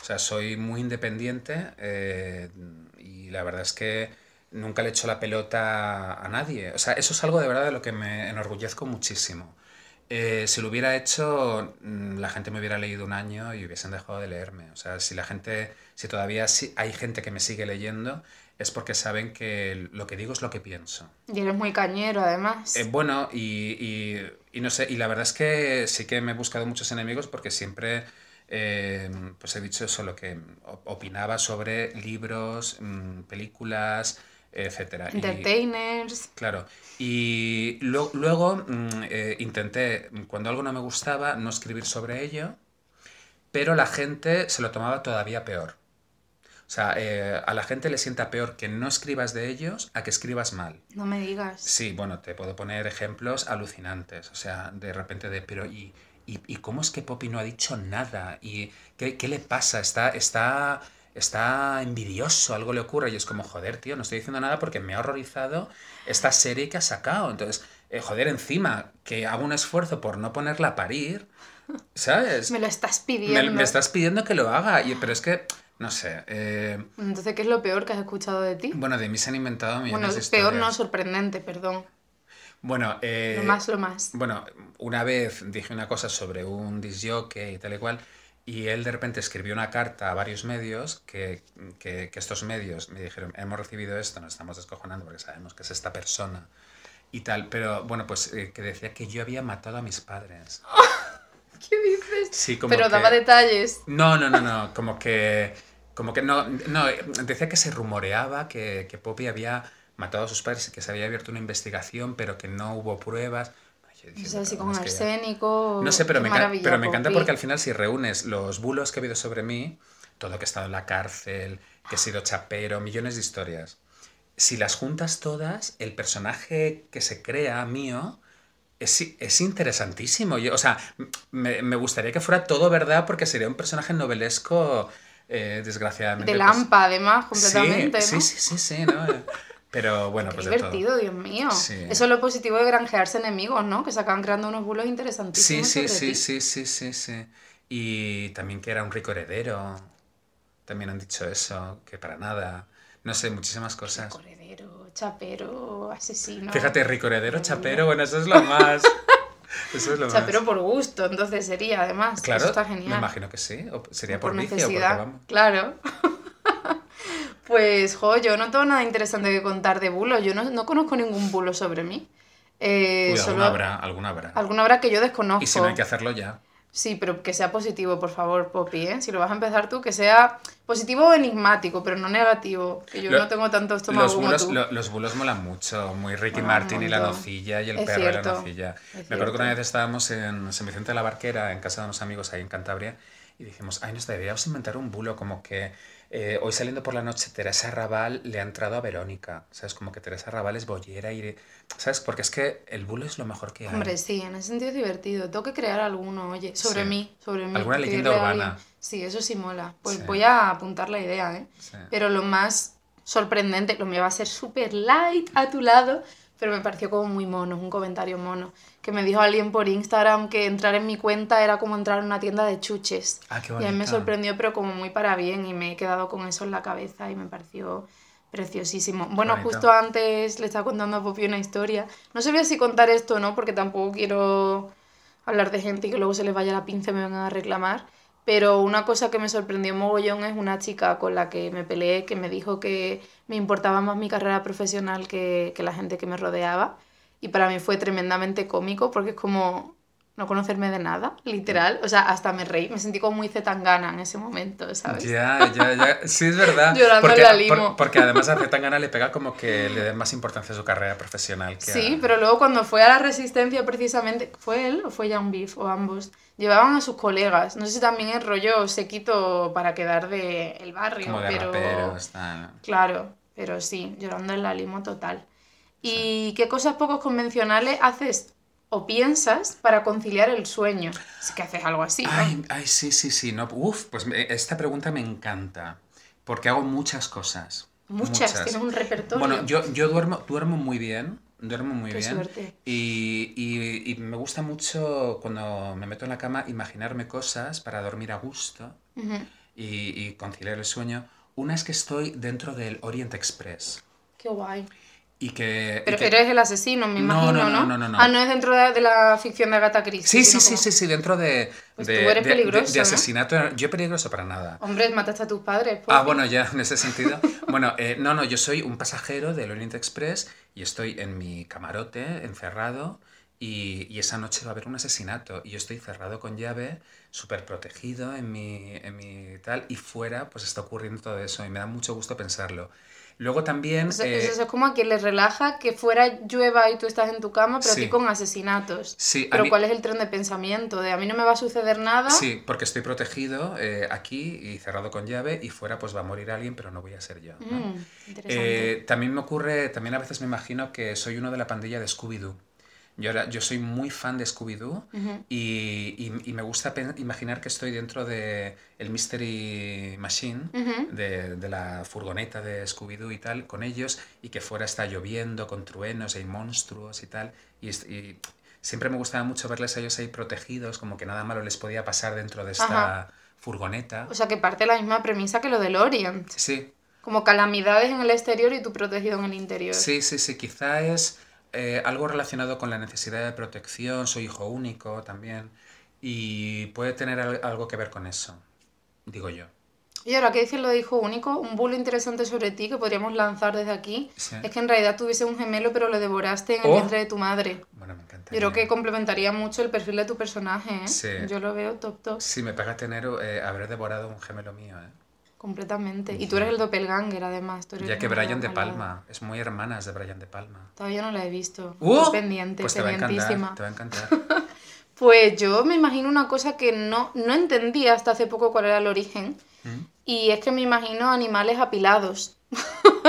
B: O sea, soy muy independiente eh, y la verdad es que nunca le echo la pelota a nadie. O sea, eso es algo de verdad de lo que me enorgullezco muchísimo. Eh, si lo hubiera hecho, mm, la gente me hubiera leído un año y hubiesen dejado de leerme. O sea, si la gente, si todavía hay gente que me sigue leyendo, es porque saben que lo que digo es lo que pienso.
A: Y eres muy cañero, además.
B: Eh, bueno, y, y- y no sé, y la verdad es que sí que me he buscado muchos enemigos porque siempre eh, pues he dicho eso, lo que op- opinaba sobre libros, mm, películas, etcétera. Y-
A: Entertainers.
B: Claro. Y lo- luego mm, eh, intenté, cuando algo no me gustaba, no escribir sobre ello, pero la gente se lo tomaba todavía peor. O sea, eh, a la gente le sienta peor que no escribas de ellos a que escribas mal.
A: No me digas.
B: Sí, bueno, te puedo poner ejemplos alucinantes. O sea, de repente de, pero ¿y, y, y cómo es que Poppy no ha dicho nada? ¿Y qué, qué le pasa? Está, está, está envidioso, algo le ocurre. Y es como, joder, tío, no estoy diciendo nada porque me ha horrorizado esta serie que ha sacado. Entonces, eh, joder, encima que hago un esfuerzo por no ponerla a parir, ¿sabes?
A: Me lo estás
B: Me,
A: pidiendo.
B: me estás pidiendo que lo haga. Y, pero es que, no sé. eh,
A: Entonces, ¿qué es lo peor que has escuchado de ti?
B: bueno, de mí se han inventado millones
A: Bueno,
B: de
A: peor no,
B: historias.
A: sorprendente, perdón.
B: Bueno, eh,
A: Lo más, lo más.
B: Bueno, una vez dije una cosa sobre un disjockey y tal y cual, y él de repente escribió una carta a varios medios que, que, que estos medios me dijeron, hemos recibido esto, nos estamos descojonando porque sabemos que es esta persona y tal, pero bueno, pues eh, que decía que yo había matado a mis padres.
A: ¿Qué dices?
B: Sí, como
A: Pero
B: que-
A: daba detalles.
B: No, no, no, no, como que, como que no, no, decía que se rumoreaba que, que Poppy había matado a sus padres y que se había abierto una investigación, pero que no hubo pruebas. Diciendo,
A: sé si
B: "Pero
A: con
B: que ya-".
A: arsénico.
B: No sé, pero, me, pero me encanta porque al final si reúnes los bulos que ha habido sobre mí, todo que he estado en la cárcel, que he sido chapero, millones de historias, si las juntas todas, el personaje que se crea mío es, es interesantísimo. Yo, o sea, me, me gustaría que fuera todo verdad porque sería un personaje novelesco, eh, desgraciadamente.
A: De
B: pues,
A: Lampa, además, completamente,
B: sí,
A: ¿no?
B: sí, sí, sí, sí, ¿no? Pero bueno,
A: Qué
B: pues de todo.
A: divertido, Dios mío.
B: Sí.
A: Eso es lo positivo de granjearse enemigos, ¿no? Que se acaban creando unos bulos
B: Sí,
A: interesantísimos.
B: sí,
A: sobre
B: sí, sí, sí, sí, sí. Y también que era un rico heredero. también han dicho eso, que para nada. No sé, muchísimas cosas.
A: Rico chapero, asesino.
B: Fíjate, rico chapero, bueno, eso es lo más. Eso es lo
A: chapero por gusto, entonces sería además.
B: Claro,
A: eso está genial.
B: me imagino que sí. O sería por,
A: necesidad.
B: vamos.
A: Claro. pues, jo, yo no tengo nada interesante que contar de bulos. Yo no, no conozco ningún bulo sobre mí. Eh,
B: Uy,
A: solo-
B: alguna habrá, alguna habrá.
A: Alguna habrá que yo desconozco.
B: Y si no hay que hacerlo ya.
A: Sí, pero que sea positivo, por favor, Poppy, ¿eh? Si lo vas a empezar tú, que sea positivo o enigmático, pero no negativo. Que yo
B: Lo-
A: no tengo tanto estómago
B: Los
A: como
B: bulos,
A: tú.
B: lo- los bulos molan mucho, muy Ricky Martin y la nocilla y el
A: Es
B: perro y
A: cierto,
B: la nocilla. Me acuerdo que una vez estábamos en San Vicente de la Barquera, en casa de unos amigos ahí en Cantabria, y dijimos, ay, nos deberíamos inventar un bulo como que eh, hoy saliendo por la noche Teresa Raval le ha entrado a Verónica, ¿sabes? Como que Teresa Raval es bollera y... ¿Sabes? Porque es que el bulo es lo mejor que hay.
A: Hombre, sí, en ese sentido es divertido. Tengo que crear alguno, oye, sobre
B: Sí.
A: mí, sobre mí.
B: ¿Alguna leyenda urbana?
A: Sí, eso sí mola. Pues
B: Sí.
A: voy a apuntar la idea, ¿eh?
B: Sí.
A: Pero lo más sorprendente, lo mío va a ser súper light a tu lado, pero me pareció como muy mono, un comentario mono. Que me dijo alguien por Instagram que entrar en mi cuenta era como entrar en una tienda de chuches.
B: Ah, qué
A: Y a mí me sorprendió, pero como muy para bien, y me he quedado con eso en la cabeza y me pareció preciosísimo. Bueno,
B: bonito.
A: justo antes le estaba contando a Poppy una historia. No sabía si contar esto o no, porque tampoco quiero hablar de gente y que luego se les vaya la pinza y me vengan a reclamar. Pero una cosa que me sorprendió mogollón es una chica con la que me peleé que me dijo que me importaba más mi carrera profesional que, que la gente que me rodeaba. Y para mí fue tremendamente cómico porque es como no conocerme de nada, literal. O sea, hasta me reí, me sentí como muy zetangana en ese momento, ¿sabes?
B: Ya, ya, ya. Sí, es verdad.
A: Llorando
B: porque,
A: en la limo.
B: por- porque además a Zetangana le pega como que le den más importancia a su carrera profesional que
A: Sí,
B: a...
A: pero luego cuando fue a la resistencia precisamente, ¿fue él o fue Young Beef o ambos? Llevaban a sus colegas. No sé si también el rollo sequito para quedar de el barrio,
B: Como de
A: pero
B: raperos, tal.
A: claro, pero sí, llorando en la limo total. ¿Y qué cosas poco convencionales haces o piensas para conciliar el sueño? Si que haces algo así, ¿no?
B: Ay, ay, sí, sí, sí. No, uf, pues me- esta pregunta me encanta. Porque hago muchas cosas.
A: Muchas, tienes un repertorio.
B: Bueno, yo, yo duermo, duermo muy bien. Duermo muy
A: Qué
B: bien.
A: suerte.
B: Y, y- y me gusta mucho cuando me meto en la cama imaginarme cosas para dormir a gusto y, y conciliar el sueño. Una es que estoy dentro del Orient Express.
A: Qué guay.
B: Y que. y
A: Pero
B: que-
A: eres el asesino, me
B: No,
A: imagino,
B: no,
A: ¿no?
B: no, no, no, no.
A: Ah, no es dentro de, de la ficción de Agatha Christie.
B: Sí, sí, sí,
A: como-
B: sí, sí, dentro de.
A: Pues
B: de,
A: tú eres
B: de- de-
A: peligroso,
B: de
A: ¿no?
B: asesinato. Yo peligroso para nada.
A: Hombre, mataste a tus padres.
B: Ah,
A: Poppy.
B: bueno, ya en ese sentido. Bueno, eh, no, no, yo soy un pasajero del Orient Express y estoy en mi camarote, encerrado, y, y esa noche va a haber un asesinato. Y yo estoy cerrado con llave, súper protegido en mi, en mi tal, y fuera pues está ocurriendo todo eso, y me da mucho gusto pensarlo. Luego también... Eh,
A: eso es como a quien le relaja que fuera llueva y tú estás en tu cama, pero
B: Sí.
A: aquí con asesinatos.
B: Sí,
A: pero
B: mí-
A: ¿cuál es el tren de pensamiento? De a mí no me va a suceder nada.
B: Sí, porque estoy protegido eh, aquí y cerrado con llave y fuera pues va a morir alguien, pero no voy a ser yo. ¿no?
A: Mm, interesante.
B: Eh, también me ocurre, también a veces me imagino que soy uno de la pandilla de Scooby-Doo. Yo, ahora- yo soy muy fan de Scooby-Doo y, y- y me gusta imaginar que estoy dentro de el Mystery Machine, de, de la furgoneta de Scooby-Doo y tal, con ellos, y que fuera está lloviendo con truenos y monstruos y tal. Y, siempre me gustaba mucho verles a ellos ahí protegidos, como que nada malo les podía pasar dentro de esta
A: Ajá.
B: furgoneta.
A: O sea, que parte de la misma premisa que lo del Orient.
B: Sí,
A: Como calamidades en el exterior y tú protegido en el interior.
B: Sí, sí, sí, quizá es eh, algo relacionado con la necesidad de protección, soy hijo único también, y puede tener al- algo que ver con eso, digo yo.
A: Y ahora que dices lo de hijo único, un bulo interesante sobre ti que podríamos lanzar desde aquí
B: Sí.
A: es que en realidad tuviese un gemelo pero lo devoraste en el
B: Oh.
A: vientre de tu madre.
B: Bueno, me encanta.
A: Yo creo que complementaría mucho el perfil de tu personaje, ¿eh?
B: Sí.
A: Yo lo veo top top,
B: Sí, me pega tener, eh, haber devorado un gemelo mío, ¿eh?
A: Completamente. Y tú eres el doppelganger, además. Tú eres
B: Ya que Brian de. Palma, es muy hermanas de Brian de Palma.
A: Todavía no la he visto.
B: ¡Uh!
A: Estoy pendiente,
B: Pues te va a encantar, te va a encantar.
A: Pues yo me imagino una cosa que no, no entendí hasta hace poco cuál era el origen.
B: ¿Mm?
A: Y es que me imagino animales apilados.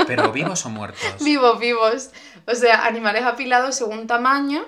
B: Pero vivos o muertos.
A: Vivos, vivos. O sea, animales apilados según tamaño.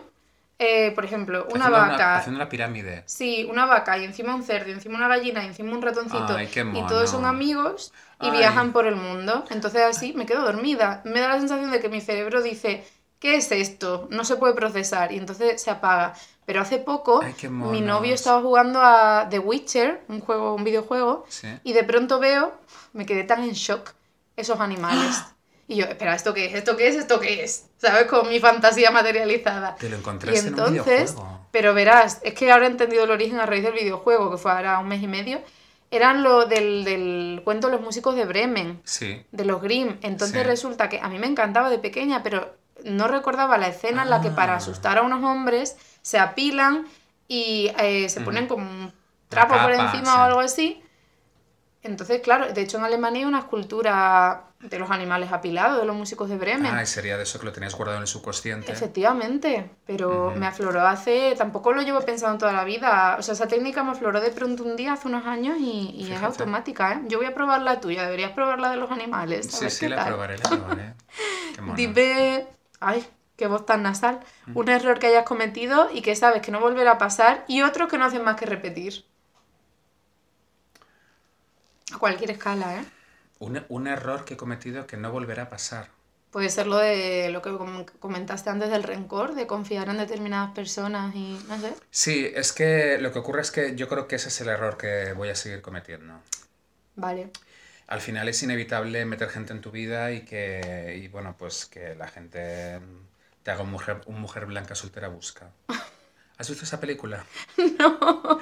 A: Eh, por ejemplo, una
B: haciendo
A: vaca.
B: haciendo una pirámide.
A: Sí, una vaca y encima un cerdo, y encima una gallina y encima un ratoncito.
B: Ay, qué
A: y todos son
B: mono.
A: amigos y
B: Ay.
A: viajan por el mundo. Entonces así me quedo dormida. Me da la sensación de que mi cerebro dice, ¿qué es esto? No se puede procesar y entonces se apaga. Pero hace poco
B: Ay,
A: mi novio estaba jugando a The Witcher, un juego, un videojuego,
B: Sí.
A: y de pronto veo, me quedé tan en shock, esos animales. Y yo, espera, ¿esto qué es? ¿Esto qué es? ¿Esto qué es? ¿Sabes? Con mi fantasía materializada.
B: Te lo
A: Y
B: encontraste en un
A: entonces,
B: videojuego.
A: pero verás, es que ahora he entendido el origen a raíz del videojuego, que fue ahora un mes y medio. Eran lo del, del cuento de los músicos de Bremen,
B: Sí.
A: de los Grimm. Entonces
B: Sí.
A: resulta que a mí me encantaba de pequeña, pero no recordaba la escena en la que para
B: Ah.
A: asustar a unos hombres se apilan y eh, se ponen como un trapo por encima
B: sí.
A: o algo así. Entonces, claro, de hecho en Alemania hay una escultura de los animales apilados, de los músicos de Bremen.
B: Ah, y sería de eso que lo tenías guardado en el subconsciente.
A: Efectivamente, pero me afloró hace, tampoco lo llevo pensando toda la vida, o sea, esa técnica me afloró de pronto un día hace unos años y, y es automática, ¿eh? Yo voy a probar la tuya, deberías probar la de los animales,
B: Sí, sí, la
A: tal.
B: probaré, la probaré. Qué mono.
A: Dime, ay, qué voz tan nasal, un error que hayas cometido y que sabes que no volverá a pasar y otro que no haces más que repetir. A cualquier escala, ¿eh?
B: Un, un error que he cometido que no volverá a pasar.
A: Puede ser lo de lo que com- comentaste antes del rencor, de confiar en determinadas personas y no sé.
B: Sí, es que lo que ocurre es que yo creo que ese es el error que voy a seguir cometiendo.
A: Vale.
B: Al final es inevitable meter gente en tu vida y que, y bueno, pues que la gente te haga un mujer, un mujer blanca soltera busca. ¿Has visto esa película? No.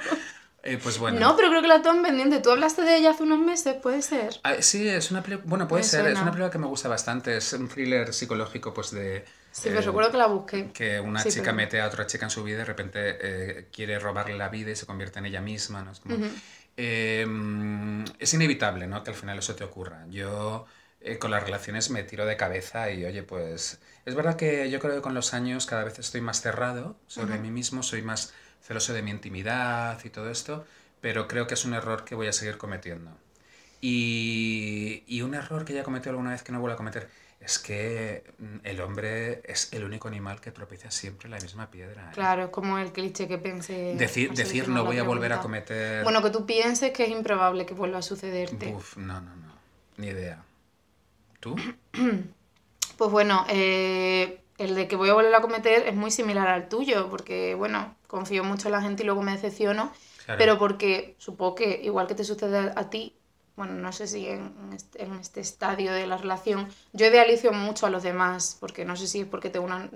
B: Pues bueno.
A: No, pero creo que la tengo en pendiente. Tú hablaste de ella hace unos meses, puede ser.
B: Ah, sí, es una película, bueno, puede
A: Me
B: ser, es una película que me gusta bastante, es un thriller psicológico, pues de...
A: Sí,
B: eh,
A: pero recuerdo que la busqué.
B: que una
A: Sí,
B: chica
A: pero-
B: mete a otra chica en su vida y de repente eh, quiere robarle la vida y se convierte en ella misma, ¿no? Es, como- Eh, es inevitable, ¿no? Que al final eso te ocurra. Yo eh, con las relaciones me tiro de cabeza y, oye, pues es verdad que yo creo que con los años cada vez estoy más cerrado sobre mí mismo, soy más celoso de mi intimidad y todo esto, pero creo que es un error que voy a seguir cometiendo. Y, y un error que ya he cometido alguna vez que no vuelvo a cometer es que mm, el hombre es el único animal que tropieza siempre la misma piedra. ¿eh?
A: Claro, es como el cliché que pensé.
B: Decir, decir no voy a volver a cometer...
A: Bueno, que tú pienses que es improbable que vuelva a sucederte.
B: Uf, no, no, no. Ni idea. ¿Tú?
A: Pues bueno, eh, el de que voy a volver a cometer es muy similar al tuyo, porque bueno, confío mucho en la gente y luego me decepciono,
B: Claro.
A: pero porque supongo que igual que te sucede a ti, bueno, no sé si en este, en este estadio de la relación, yo idealizo mucho a los demás, porque no sé si es porque tengo unas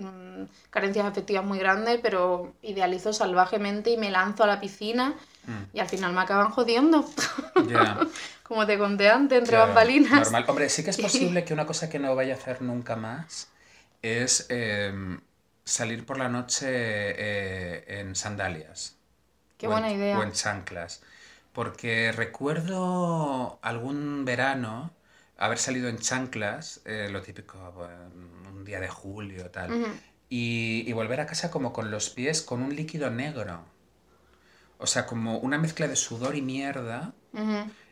A: carencias afectivas muy grandes, pero idealizo salvajemente y me lanzo a la piscina
B: Mm,
A: y al final me acaban jodiendo,
B: ya.
A: como te conté antes, entre
B: Claro,
A: bambalinas.
B: Normal. Hombre, sí que es posible que una cosa que no vaya a hacer nunca más es em, salir por la noche eh, en sandalias.
A: Qué
B: en-
A: buena idea.
B: O en chanclas. Porque recuerdo algún verano haber salido en chanclas, eh, lo típico, un día de julio, tal, y, y volver a casa como con los pies con un líquido negro. O sea, como una mezcla de sudor y mierda.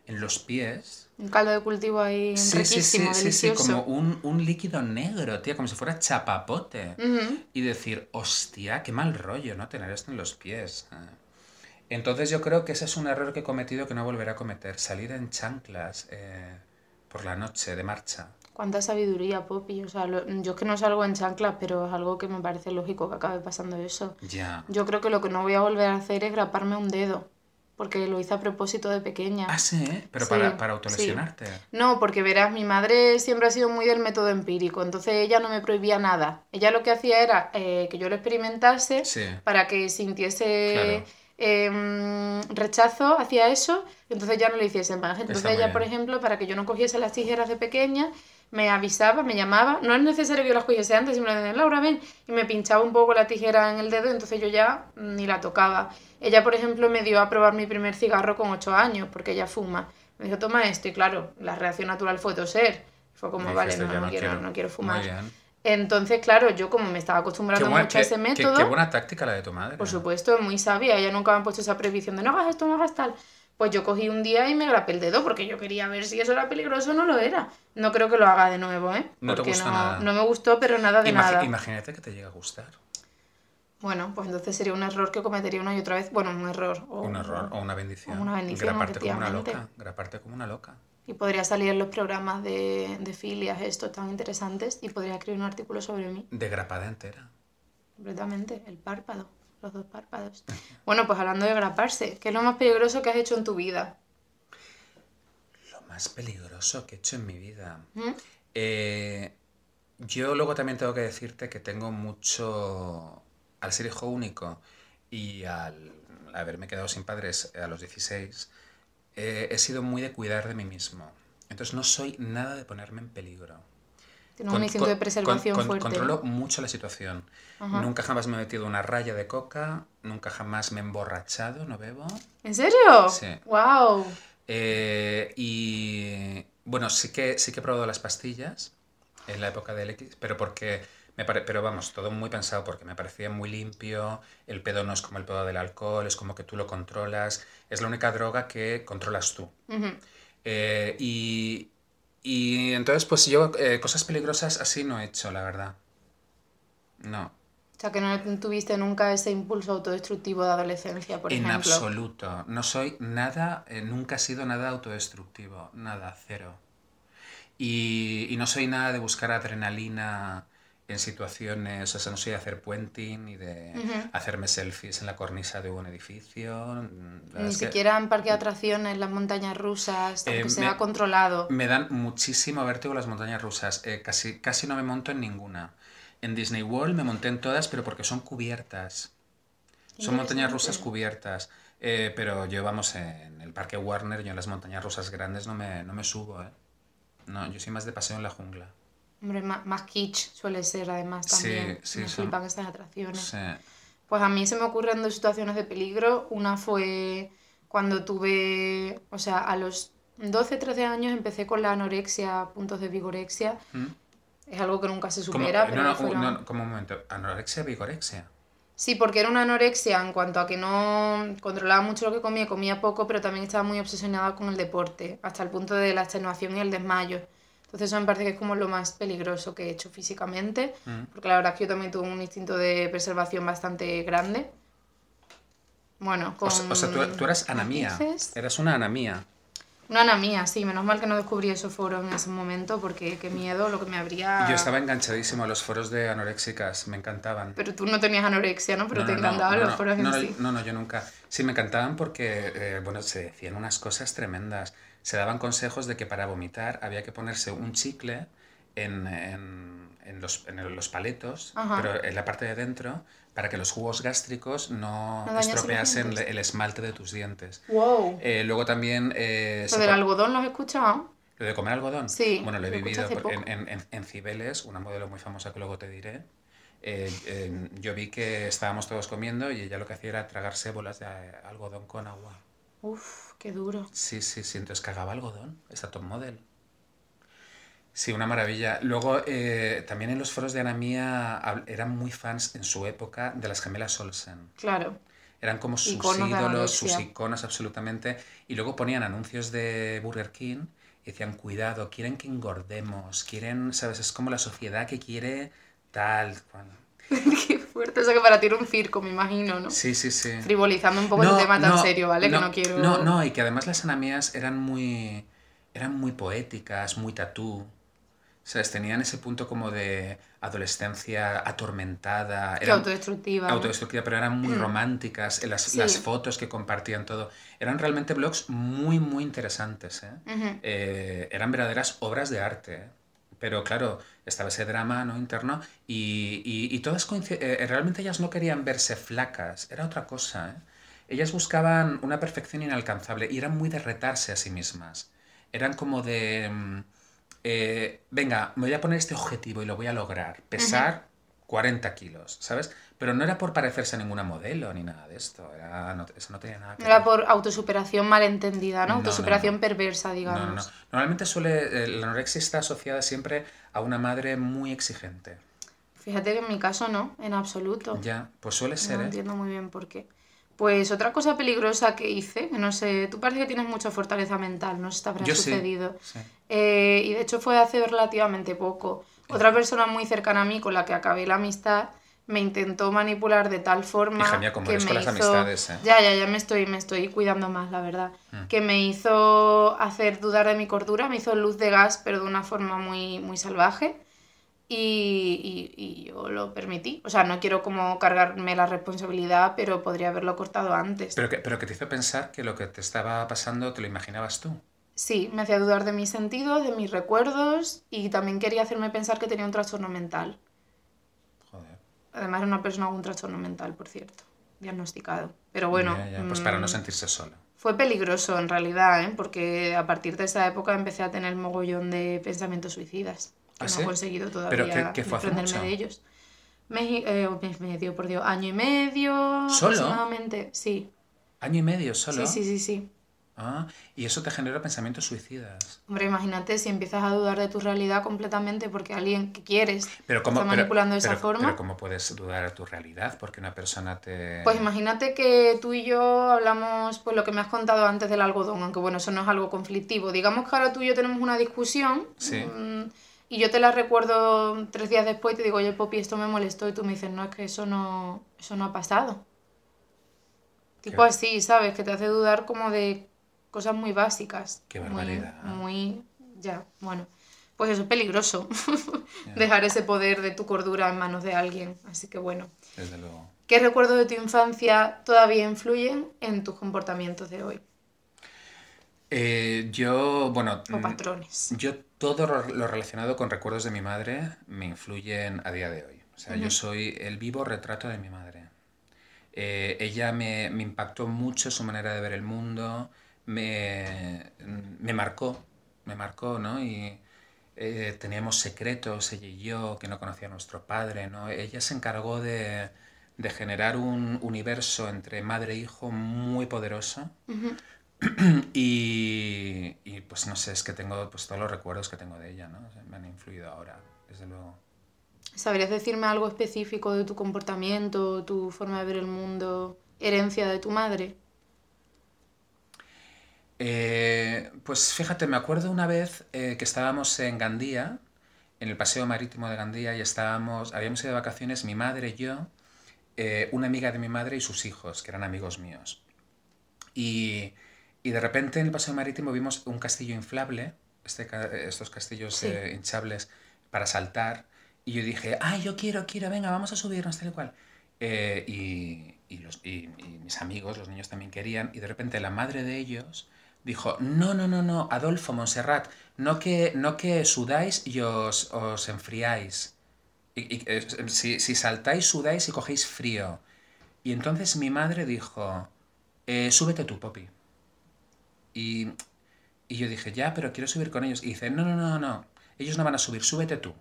B: En los pies.
A: Un caldo de cultivo ahí
B: Sí, sí, sí,
A: riquísimo,
B: sí, sí,
A: delicioso.
B: como un, un líquido negro, tía, como si fuera chapapote. Y decir, hostia, qué mal rollo, ¿no? Tener esto en los pies. Ah. Entonces yo creo que ese es un error que he cometido que no volveré a cometer. Salir en chanclas eh, por la noche de marcha.
A: Cuánta sabiduría, Poppy. O sea, lo- yo es que no salgo en chanclas, pero es algo que me parece lógico que acabe pasando eso.
B: Ya.
A: Yo creo que lo que no voy a volver a hacer es graparme un dedo, porque lo hice a propósito de pequeña.
B: Ah, sí, ¿eh? Pero
A: Sí,
B: para, para
A: sí.
B: autolesionarte.
A: No, porque verás, mi madre siempre ha sido muy del método empírico, entonces ella no me prohibía nada. Ella lo que hacía era eh, que yo lo experimentase
B: Sí.
A: para que sintiese
B: Claro.
A: em, rechazo hacia eso, entonces ya no lo hiciese más. Entonces
B: Está
A: ella, por ejemplo, para que yo no cogiese las tijeras de pequeña, me avisaba, me llamaba, no es necesario que yo las cogiese antes, simplemente, Laura, ven, y me pinchaba un poco la tijera en el dedo, entonces yo ya mm, ni la tocaba. Ella, por ejemplo, me dio a probar mi primer cigarro con 8 años, porque ella fuma. Me dijo, toma esto, y claro, la reacción natural fue toser. Fue como, vale, no,
B: "Yo
A: no quiero, no quiero fumar. Entonces, claro, yo como me estaba acostumbrando
B: Qué, buen-
A: mucho a ese
B: qué-
A: método...
B: qué buena táctica la de tu madre.
A: Por supuesto, es muy sabia. Ella nunca me ha puesto esa prohibición de no hagas esto, no hagas tal. Pues yo cogí un día y me grapé el dedo porque yo quería ver si eso era peligroso o no lo era. No creo que lo haga de nuevo, ¿eh?
B: No te gustó
A: no,
B: nada.
A: no me gustó, pero nada de nada.
B: Imagínate que te llega a gustar.
A: Bueno, pues entonces sería un error que cometería una y otra vez. Bueno, un error. o-
B: Un error o una bendición.
A: o una bendición,
B: Graparte como una loca. Graparte como una loca.
A: Y podría salir en los programas de, de filias estos tan interesantes y podría escribir un artículo sobre mí.
B: De grapada entera.
A: Completamente. El párpado. Los dos párpados. Bueno, pues hablando de graparse, ¿qué es lo más peligroso que has hecho en tu vida?
B: Lo más peligroso que he hecho en mi vida.
A: ¿Mm?
B: Eh, yo luego también tengo que decirte que tengo mucho, al ser hijo único y al haberme quedado sin padres a los 16, eh, he sido muy de cuidar de mí mismo. Entonces no soy nada de ponerme en peligro.
A: Tienes un instinto de preservación
B: con-
A: fuerte.
B: Controlo mucho la situación.
A: Ajá.
B: Nunca jamás me he metido una raya de coca, nunca jamás me he emborrachado, no bebo.
A: ¿En serio?
B: Sí.
A: ¡Wow!
B: Eh, y bueno, sí que, sí que he probado las pastillas en la época del X, pero porque me pare- pero vamos, todo muy pensado porque me parecía muy limpio, el pedo no es como el pedo del alcohol, es como que tú lo controlas, es la única droga que controlas tú. Eh, y, y entonces pues yo eh, cosas peligrosas así no he hecho, la verdad. No,
A: O sea, que no tuviste nunca ese impulso autodestructivo de adolescencia, por
B: en
A: ejemplo.
B: absoluto. No soy nada, eh, nunca he sido nada autodestructivo, nada, cero. Y, y no soy nada de buscar adrenalina en situaciones, o sea, no soy de hacer puenting ni de
A: Ujú.
B: hacerme selfies en la cornisa de un edificio. mm,
A: Ni
B: es que
A: siquiera en parque de atracciones, las montañas rusas,
B: Eh,
A: aunque
B: me-
A: sea controlado.
B: Me dan muchísimo vértigo las montañas rusas. eh, casi, casi no me monto en ninguna. En Disney World me monté en todas, pero porque son cubiertas. Son montañas rusas cubiertas. Eh, pero yo, vamos, en el parque Warner, yo en las montañas rusas grandes no me, no me subo, ¿eh? No, yo soy más de paseo en la jungla.
A: Hombre, más, más kitsch suele ser además
B: Sí,
A: también.
B: sí,
A: Me
B: son-
A: flipan estas atracciones.
B: Sí.
A: Pues a mí se me ocurren dos situaciones de peligro. Una fue cuando tuve, o sea, a los 12, 13 años empecé con la anorexia, puntos de vigorexia.
B: ¿Mm?
A: Es algo que nunca se
B: ¿Cómo?
A: supera,
B: Eh,
A: pero
B: no, no,
A: fueron-
B: no, no, como un momento. ¿Anorexia, vigorexia?
A: Sí, porque era una anorexia en cuanto a que no controlaba mucho lo que comía, comía poco, pero también estaba muy obsesionada con el deporte, hasta el punto de la extenuación y el desmayo. Entonces eso me parece que es como lo más peligroso que he hecho físicamente,
B: Mm.
A: porque la verdad es que yo también tuve un instinto de preservación bastante grande. Bueno, con
B: O sea, o sea, tú, tú eras anamía. Eras una anamía.
A: Una anamía, sí, menos mal que no descubrí esos foros en ese momento, porque qué miedo lo que me habría...
B: Yo estaba enganchadísimo a los foros de anoréxicas, me encantaban.
A: Pero tú no tenías anorexia, ¿no? Pero
B: No,
A: te
B: no,
A: encantaban
B: no,
A: los foros en sí.
B: no, no, yo nunca. Sí, me encantaban porque, eh, bueno, se decían unas cosas tremendas. Se daban consejos de que para vomitar había que ponerse un chicle en, en- en los, en los paletos,
A: Ajá.
B: pero en la parte de dentro, para que los jugos gástricos no,
A: No los
B: estropeasen el esmalte de tus dientes.
A: Wow.
B: Eh, luego también... eh,
A: ¿Lo
B: se
A: del
B: po-
A: algodón lo has escuchado?
B: ¿Lo de comer algodón?
A: Sí,
B: Bueno, lo he
A: lo
B: vivido en, Cibeles, una modelo muy famosa que luego te diré. eh, eh, yo vi que estábamos todos comiendo y ella lo que hacía era tragarse bolas de algodón con agua.
A: Uf, qué duro.
B: Sí, sí, sí, entonces cagaba algodón, esta top model. Sí, una maravilla. Luego, eh, también en los foros de Anamía hab- eran muy fans en su época de las gemelas Olsen.
A: Claro.
B: Eran como sus
A: Iconos
B: ídolos, sus iconos absolutamente. Y luego ponían anuncios de Burger King y decían, cuidado, quieren que engordemos, quieren, ¿sabes? Es como la sociedad que quiere tal. cual".
A: fuerte. Eso que para ti era un circo, me imagino, ¿no?
B: Sí, sí, sí.
A: Frivolizando un poco el tema tan serio, ¿vale? que no quiero...
B: No, no, y que además las anamías eran muy, eran muy poéticas, muy tatú. ¿Sabes? Tenían ese punto como de adolescencia atormentada. Eran-
A: autodestructiva. ¿no?
B: autodestructiva, pero eran muy románticas, en las,
A: Sí.
B: las fotos que compartían todo. Eran realmente blogs muy, muy interesantes. ¿eh? Eh, eran verdaderas obras de arte. ¿eh? Pero claro, estaba ese drama ¿no? interno y, y, y todas coinci- eh, realmente ellas no querían verse flacas, era otra cosa. ¿eh? Ellas buscaban una perfección inalcanzable y eran muy de retarse a sí mismas. Eran como de, mm, eh, venga, me voy a poner este objetivo y lo voy a lograr, pesar 40 kilos, ¿sabes? Pero no era por parecerse a ninguna modelo ni nada de esto, era, no, eso no tenía nada que
A: Era
B: ver.
A: por autosuperación malentendida, ¿no? Autosuperación
B: no.
A: perversa, digamos.
B: no, no. Normalmente suele, eh, la anorexia está asociada siempre a una madre muy exigente.
A: Fíjate que en mi caso no, en absoluto.
B: Ya, pues suele ser,
A: No
B: ¿eh?
A: entiendo muy bien por qué. Pues otra cosa peligrosa que hice, que no sé, tú parece que tienes mucha fortaleza mental, no sé si te habrá
B: Yo sí,
A: sucedido.
B: sí.
A: Eh, y de hecho fue hace relativamente poco. Otra persona muy cercana a mí con la que acabé la amistad me intentó manipular de tal forma
B: Hija mía, como
A: que me
B: con las
A: hizo...
B: amistades, ¿eh?
A: Ya, ya, ya me estoy, me estoy cuidando más, la verdad.
B: Mm.
A: Que me hizo hacer dudar de mi cordura, me hizo luz de gas, pero de una forma muy, muy salvaje. y, y, yo lo permití. O sea, no quiero como cargarme la responsabilidad, pero podría haberlo cortado antes.
B: Pero que, pero que te hizo pensar que lo que te estaba pasando te lo imaginabas tú.
A: Sí, me hacía dudar de mis sentidos, de mis recuerdos y también quería hacerme pensar que tenía un trastorno mental. Además era una persona con un trastorno mental, por cierto, diagnosticado. Pero bueno...
B: Pues para no mm, sentirse sola.
A: Fue peligroso en realidad, ¿eh? porque a partir de esa época empecé a tener mogollón de pensamientos suicidas. ¿Ah, no he conseguido todavía ¿Pero qué, fue de ellos. Mes, eh, medio, por Dios, año y medio ¿Solo? aproximadamente, sí.
B: ¿Año y medio solo?
A: Sí, sí, sí, sí.
B: Ah, y eso te genera pensamientos suicidas.
A: Hombre, imagínate si empiezas a dudar de tu realidad completamente porque alguien que quieres pero cómo, está manipulando de esa forma.
B: Pero ¿cómo puedes dudar de tu realidad? Porque una persona te...
A: Pues imagínate que tú y yo hablamos, pues lo que me has contado antes del algodón, aunque bueno, eso no es algo conflictivo. Digamos que ahora tú y yo tenemos una discusión. Sí. Mm, y yo te la recuerdo tres días después y te digo, oye, Poppy, esto me molestó. Y tú me dices, no, es que eso no, eso no ha pasado. Tipo así, ¿sabes? Que te hace dudar como de cosas muy básicas.
B: Qué barbaridad.
A: Muy, ya, bueno. Pues eso es peligroso. Dejar ese poder de tu cordura en manos de alguien. Así que bueno.
B: Desde luego.
A: ¿Qué recuerdos de tu infancia todavía influyen en tus comportamientos de hoy?
B: Eh, yo, bueno...
A: O patrones.
B: Yo todo lo relacionado con recuerdos de mi madre me influyen a día de hoy. O sea, yo soy el vivo retrato de mi madre. Eh, ella me, me, impactó mucho su manera de ver el mundo, me, me marcó, me marcó, ¿no? Y eh, teníamos secretos, ella y yo, que no conocía a nuestro padre, ¿no? Ella se encargó de, de generar un universo entre madre e hijo muy poderoso. y, y, pues no sé, es que tengo pues todos los recuerdos que tengo de ella, ¿no? me han influido ahora, desde luego.
A: ¿Sabrías decirme algo específico de tu comportamiento, tu forma de ver el mundo, herencia de tu madre?
B: Eh, pues fíjate, me acuerdo una vez eh, que estábamos en Gandía, en el paseo marítimo de Gandía, y estábamos, habíamos ido de vacaciones mi madre y yo, eh, una amiga de mi madre y sus hijos, que eran amigos míos. Y y de repente en el paseo marítimo vimos un castillo inflable, este, estos castillos eh, hinchables para saltar. Y yo dije, ay, yo quiero, quiero, venga, vamos a subirnos tal y cual. Y, y, los, y, mis amigos, los niños también querían. Y de repente la madre de ellos dijo, no, no, no, no, Adolfo, Montserrat, no que, no que sudáis y os, os enfriáis. Y, eh, si, si, saltáis, sudáis y cogéis frío. Y entonces mi madre dijo, súbete tú, Poppy. Y, y yo dije, ya, pero quiero subir con ellos. Y dice, no, no, no, no, ellos no van a subir, súbete tú.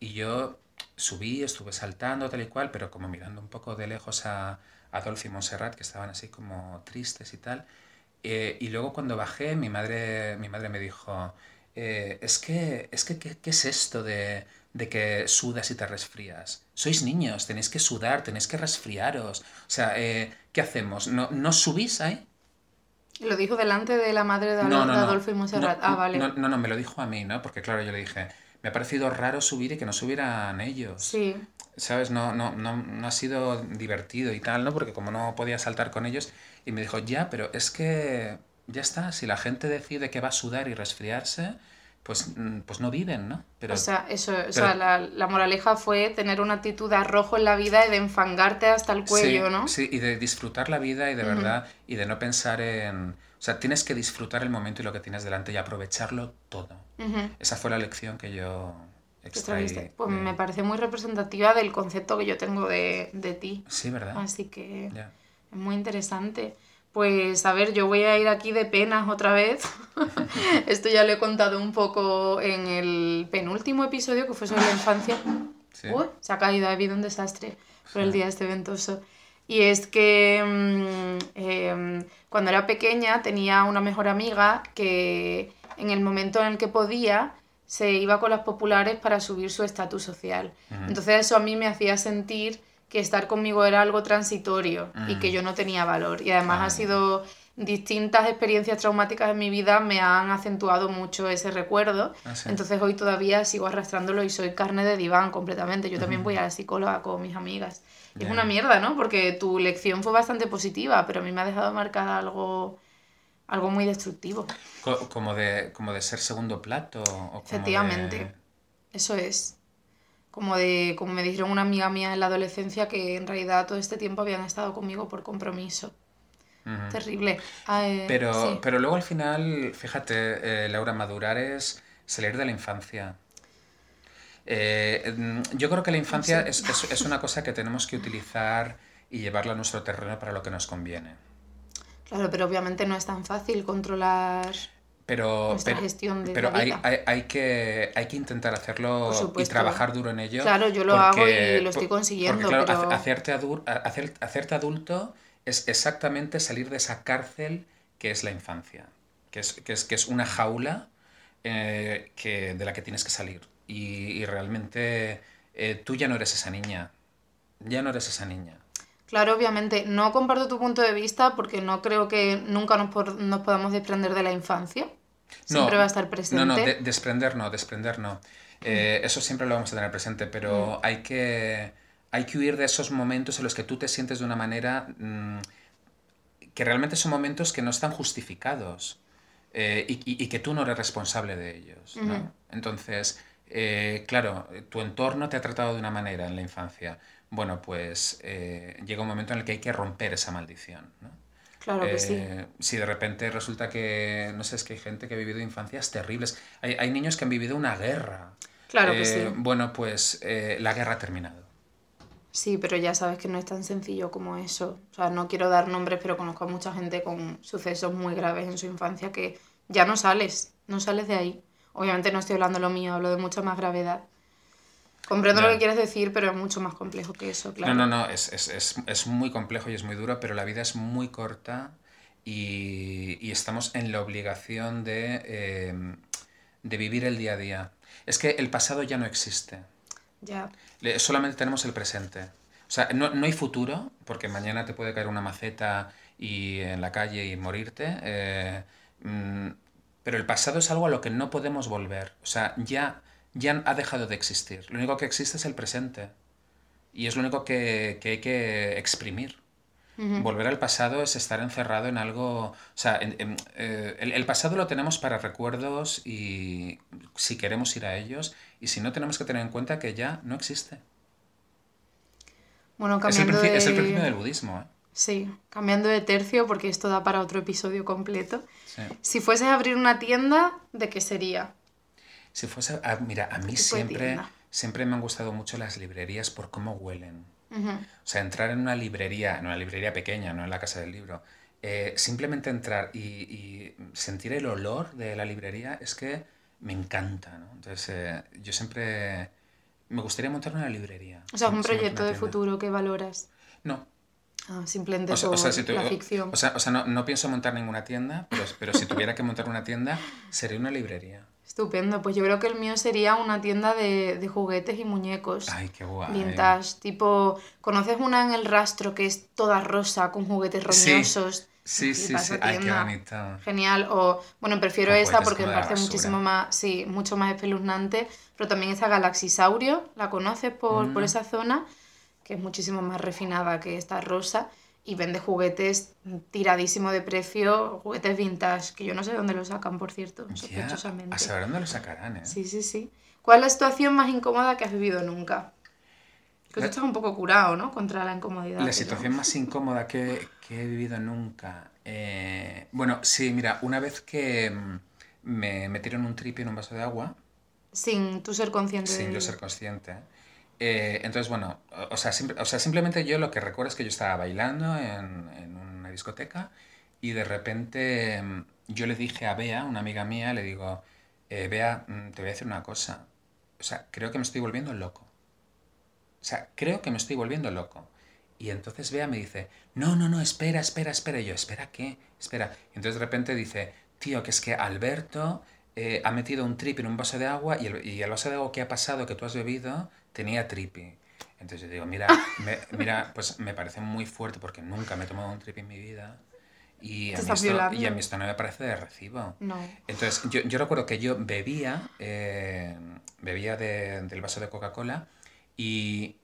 B: Y yo subí, estuve saltando, tal y cual, pero como mirando un poco de lejos a Adolfo y Montserrat, que estaban así como tristes y tal. Eh, y luego cuando bajé, mi madre, mi madre me dijo, eh, es que, es que ¿qué, es esto de, de, que sudas y te resfrías? Sois niños, tenéis que sudar, tenéis que resfriaros. O sea, eh, ¿qué hacemos? ¿No, ¿No subís ahí?
A: Lo dijo delante de la madre de, Adolfo y Monserrat. ah, vale.
B: No, no, me lo dijo a mí, ¿no? Porque claro, yo le dije, me ha parecido raro subir y que no subieran ellos.
A: Sí.
B: ¿Sabes? No, no, no, no ha sido divertido y tal, ¿no? Porque como no podía saltar con ellos, y me dijo, ya, pero es que ya está, si la gente decide que va a sudar y resfriarse, pues, mm, pues no viven, ¿no?
A: Pero, o sea, eso, o sea, la, la, moraleja fue tener una actitud de arrojo en la vida y de enfangarte hasta el cuello, ¿no?
B: Sí, y de disfrutar la vida y de verdad, y de no pensar en... O sea, tienes que disfrutar el momento y lo que tienes delante y aprovecharlo todo. Esa fue la lección que yo extraí.
A: Pues me parece muy representativa del concepto que yo tengo de, de ti.
B: Sí, ¿verdad?
A: Así que es muy interesante. Pues a ver, yo voy a ir aquí de penas otra vez. Esto ya lo he contado un poco en el penúltimo episodio que fue sobre la infancia. Uy, se ha caído, ha habido un desastre por el día este ventoso. Y es que mm, em, cuando era pequeña tenía una mejor amiga que en el momento en el que podía se iba con las populares para subir su estatus social. Entonces eso a mí me hacía sentir que estar conmigo era algo transitorio y que mm. yo no tenía valor. Y además ha sido distintas experiencias traumáticas en mi vida me han acentuado mucho ese recuerdo. Ah, Entonces hoy todavía sigo arrastrándolo y soy carne de diván completamente. Yo también voy a la psicóloga con mis amigas. Es una mierda, ¿no? Porque tu lección fue bastante positiva, pero a mí me ha dejado marcada algo algo muy destructivo.
B: Como de, como de ser segundo plato.
A: Efectivamente. Eso es. Como de, como me dijeron una amiga mía en la adolescencia, que en realidad todo este tiempo habían estado conmigo por compromiso. Terrible. Ah, eh,
B: Pero,
A: sí.
B: pero luego al final, fíjate, eh, Laura, madurar es salir de la infancia. Eh, mm, yo creo que la infancia
A: Sí.
B: es, es- es una cosa que tenemos que utilizar y llevarla a nuestro terreno para lo que nos conviene.
A: Claro, pero obviamente no es tan fácil controlar.
B: Pero, pero,
A: gestión de
B: pero
A: la
B: hay, hay, hay que, hay que intentar hacerlo y trabajar duro en ello.
A: Claro, yo lo hago y lo estoy consiguiendo,
B: porque, claro,
A: pero-
B: hacerte, adu- hacer- hacerte adulto es exactamente salir de esa cárcel que es la infancia, que es, que es, que es una jaula eh, que, de la que tienes que salir. Y, y realmente eh, tú ya no eres esa niña. Ya no eres esa niña.
A: Claro, obviamente, no comparto tu punto de vista porque no creo que nunca nos, por- nos podamos desprender de la infancia. Siempre va a estar presente.
B: No, no, de- desprender no, desprender no. Eh, Eso siempre lo vamos a tener presente,
A: Mm.
B: pero hay, que, hay que huir de esos momentos en los que tú te sientes de una manera mm, que realmente son momentos que no están justificados eh, y, y- y que tú no eres responsable de ellos. ¿no?
A: Ujú.
B: Entonces, eh, claro, tu entorno te ha tratado de una manera en la infancia. Bueno, pues eh, llega un momento en el que hay que romper esa maldición. ¿no?
A: Claro que sí.
B: Eh, Si de repente resulta que, no sé, es que hay gente que ha vivido infancias terribles. Hay, hay niños que han vivido una guerra.
A: Claro que
B: Eh,
A: sí.
B: Bueno, pues la guerra ha terminado.
A: Sí, pero ya sabes que no es tan sencillo como eso. O sea, no quiero dar nombres, pero conozco a mucha gente con sucesos muy graves en su infancia que ya no sales, no sales de ahí. Obviamente no estoy hablando lo mío, hablo de mucha más gravedad. Comprendo lo que quieres decir, pero es mucho más complejo que eso, claro.
B: No, no, no, es, es, es, es muy complejo y es muy duro, pero la vida es muy corta y, y estamos en la obligación de, eh, de vivir el día a día. Es que el pasado ya no existe.
A: Ya.
B: Le- Solamente tenemos el presente. O sea, no, no hay futuro, porque mañana te puede caer una maceta y en la calle y morirte. eh, mm, pero el pasado es algo a lo que no podemos volver. O sea, ya, ya ha dejado de existir. Lo único que existe es el presente. Y es lo único que, que hay que exprimir. Volver al pasado es estar encerrado en algo... O sea, en- en, eh, el, el pasado lo tenemos para recuerdos y si queremos ir a ellos. Y si no, tenemos que tener en cuenta que ya no existe.
A: Bueno,
B: Es el,
A: cambiando de...
B: es el principio del budismo, ¿eh?
A: Sí, cambiando de tercio, porque esto da para otro episodio completo.
B: Sí.
A: Si fueses a abrir una tienda, ¿de qué sería?
B: Si fuese... a- mira, a mí siempre,
A: tienda?
B: siempre me han gustado mucho las librerías por cómo huelen. O sea, entrar en una librería, en una librería pequeña, no en la casa del libro, eh, simplemente entrar y, y sentir el olor de la librería es que me encanta, ¿no? Entonces, eh, yo siempre me gustaría montar una librería.
A: O sea, un proyecto de futuro que valoras.
B: No.
A: Ah, simplemente
B: O sea, o
A: por
B: sea, si tu-
A: la ficción.
B: o sea, o sea, no, no pienso montar ninguna tienda, pero, pero si tuviera que montar una tienda, sería una librería.
A: Estupendo. Pues yo creo que el mío sería una tienda de, de juguetes y muñecos.
B: Ay, qué guay.
A: Vintage, tipo, ¿conoces una en el rastro que es toda rosa con juguetes roñosos?
B: Sí, sí, sí. Ay, qué bonito.
A: Genial, o bueno, prefiero
B: juguetes
A: porque me parece
B: basura.
A: muchísimo más, sí, mucho más espeluznante, pero también esa Galaxisaurio, la conoces por, por
B: Mm.
A: esa zona, que es muchísimo más refinada que esta rosa, y vende juguetes tiradísimo de precio, juguetes vintage, que yo no sé dónde los sacan, por cierto, sospechosamente.
B: a saber dónde lo sacarán, ¿eh?
A: Sí, sí, sí. ¿Cuál es la situación más incómoda que has vivido nunca? Que tú estás un poco curado, ¿no? Contra la incomodidad.
B: La situación más incómoda que, que he vivido nunca. eh, bueno, sí, mira, una vez que mm, me metieron un tripi en un vaso de agua,
A: Sin tú ser consciente
B: sin
A: de
B: yo ser consciente. eh, entonces, bueno, o, sea, o sea, simplemente yo lo que recuerdo es que yo estaba bailando en, una discoteca y de repente mm, yo le dije a Bea, una amiga mía, le digo, eh, Bea, mm, te voy a decir una cosa. O sea, creo que me estoy volviendo loco. O sea, creo que me estoy volviendo loco. Y entonces Bea me dice, no, no, no, espera, espera, espera. Y yo, ¿espera qué? Espera. Y entonces de repente dice, tío, que es que Alberto eh, ha metido un tripi en un vaso de agua y y el vaso de agua que ha pasado, que tú has bebido, tenía tripi. Entonces yo digo, mira, me- mira, pues me parece muy fuerte porque nunca me he tomado un tripi en mi vida. Y a, mí esto, y a mí esto no me parece de recibo.
A: No.
B: Entonces, yo, yo recuerdo que yo bebía, eh, bebía de- del vaso de Coca-Cola y,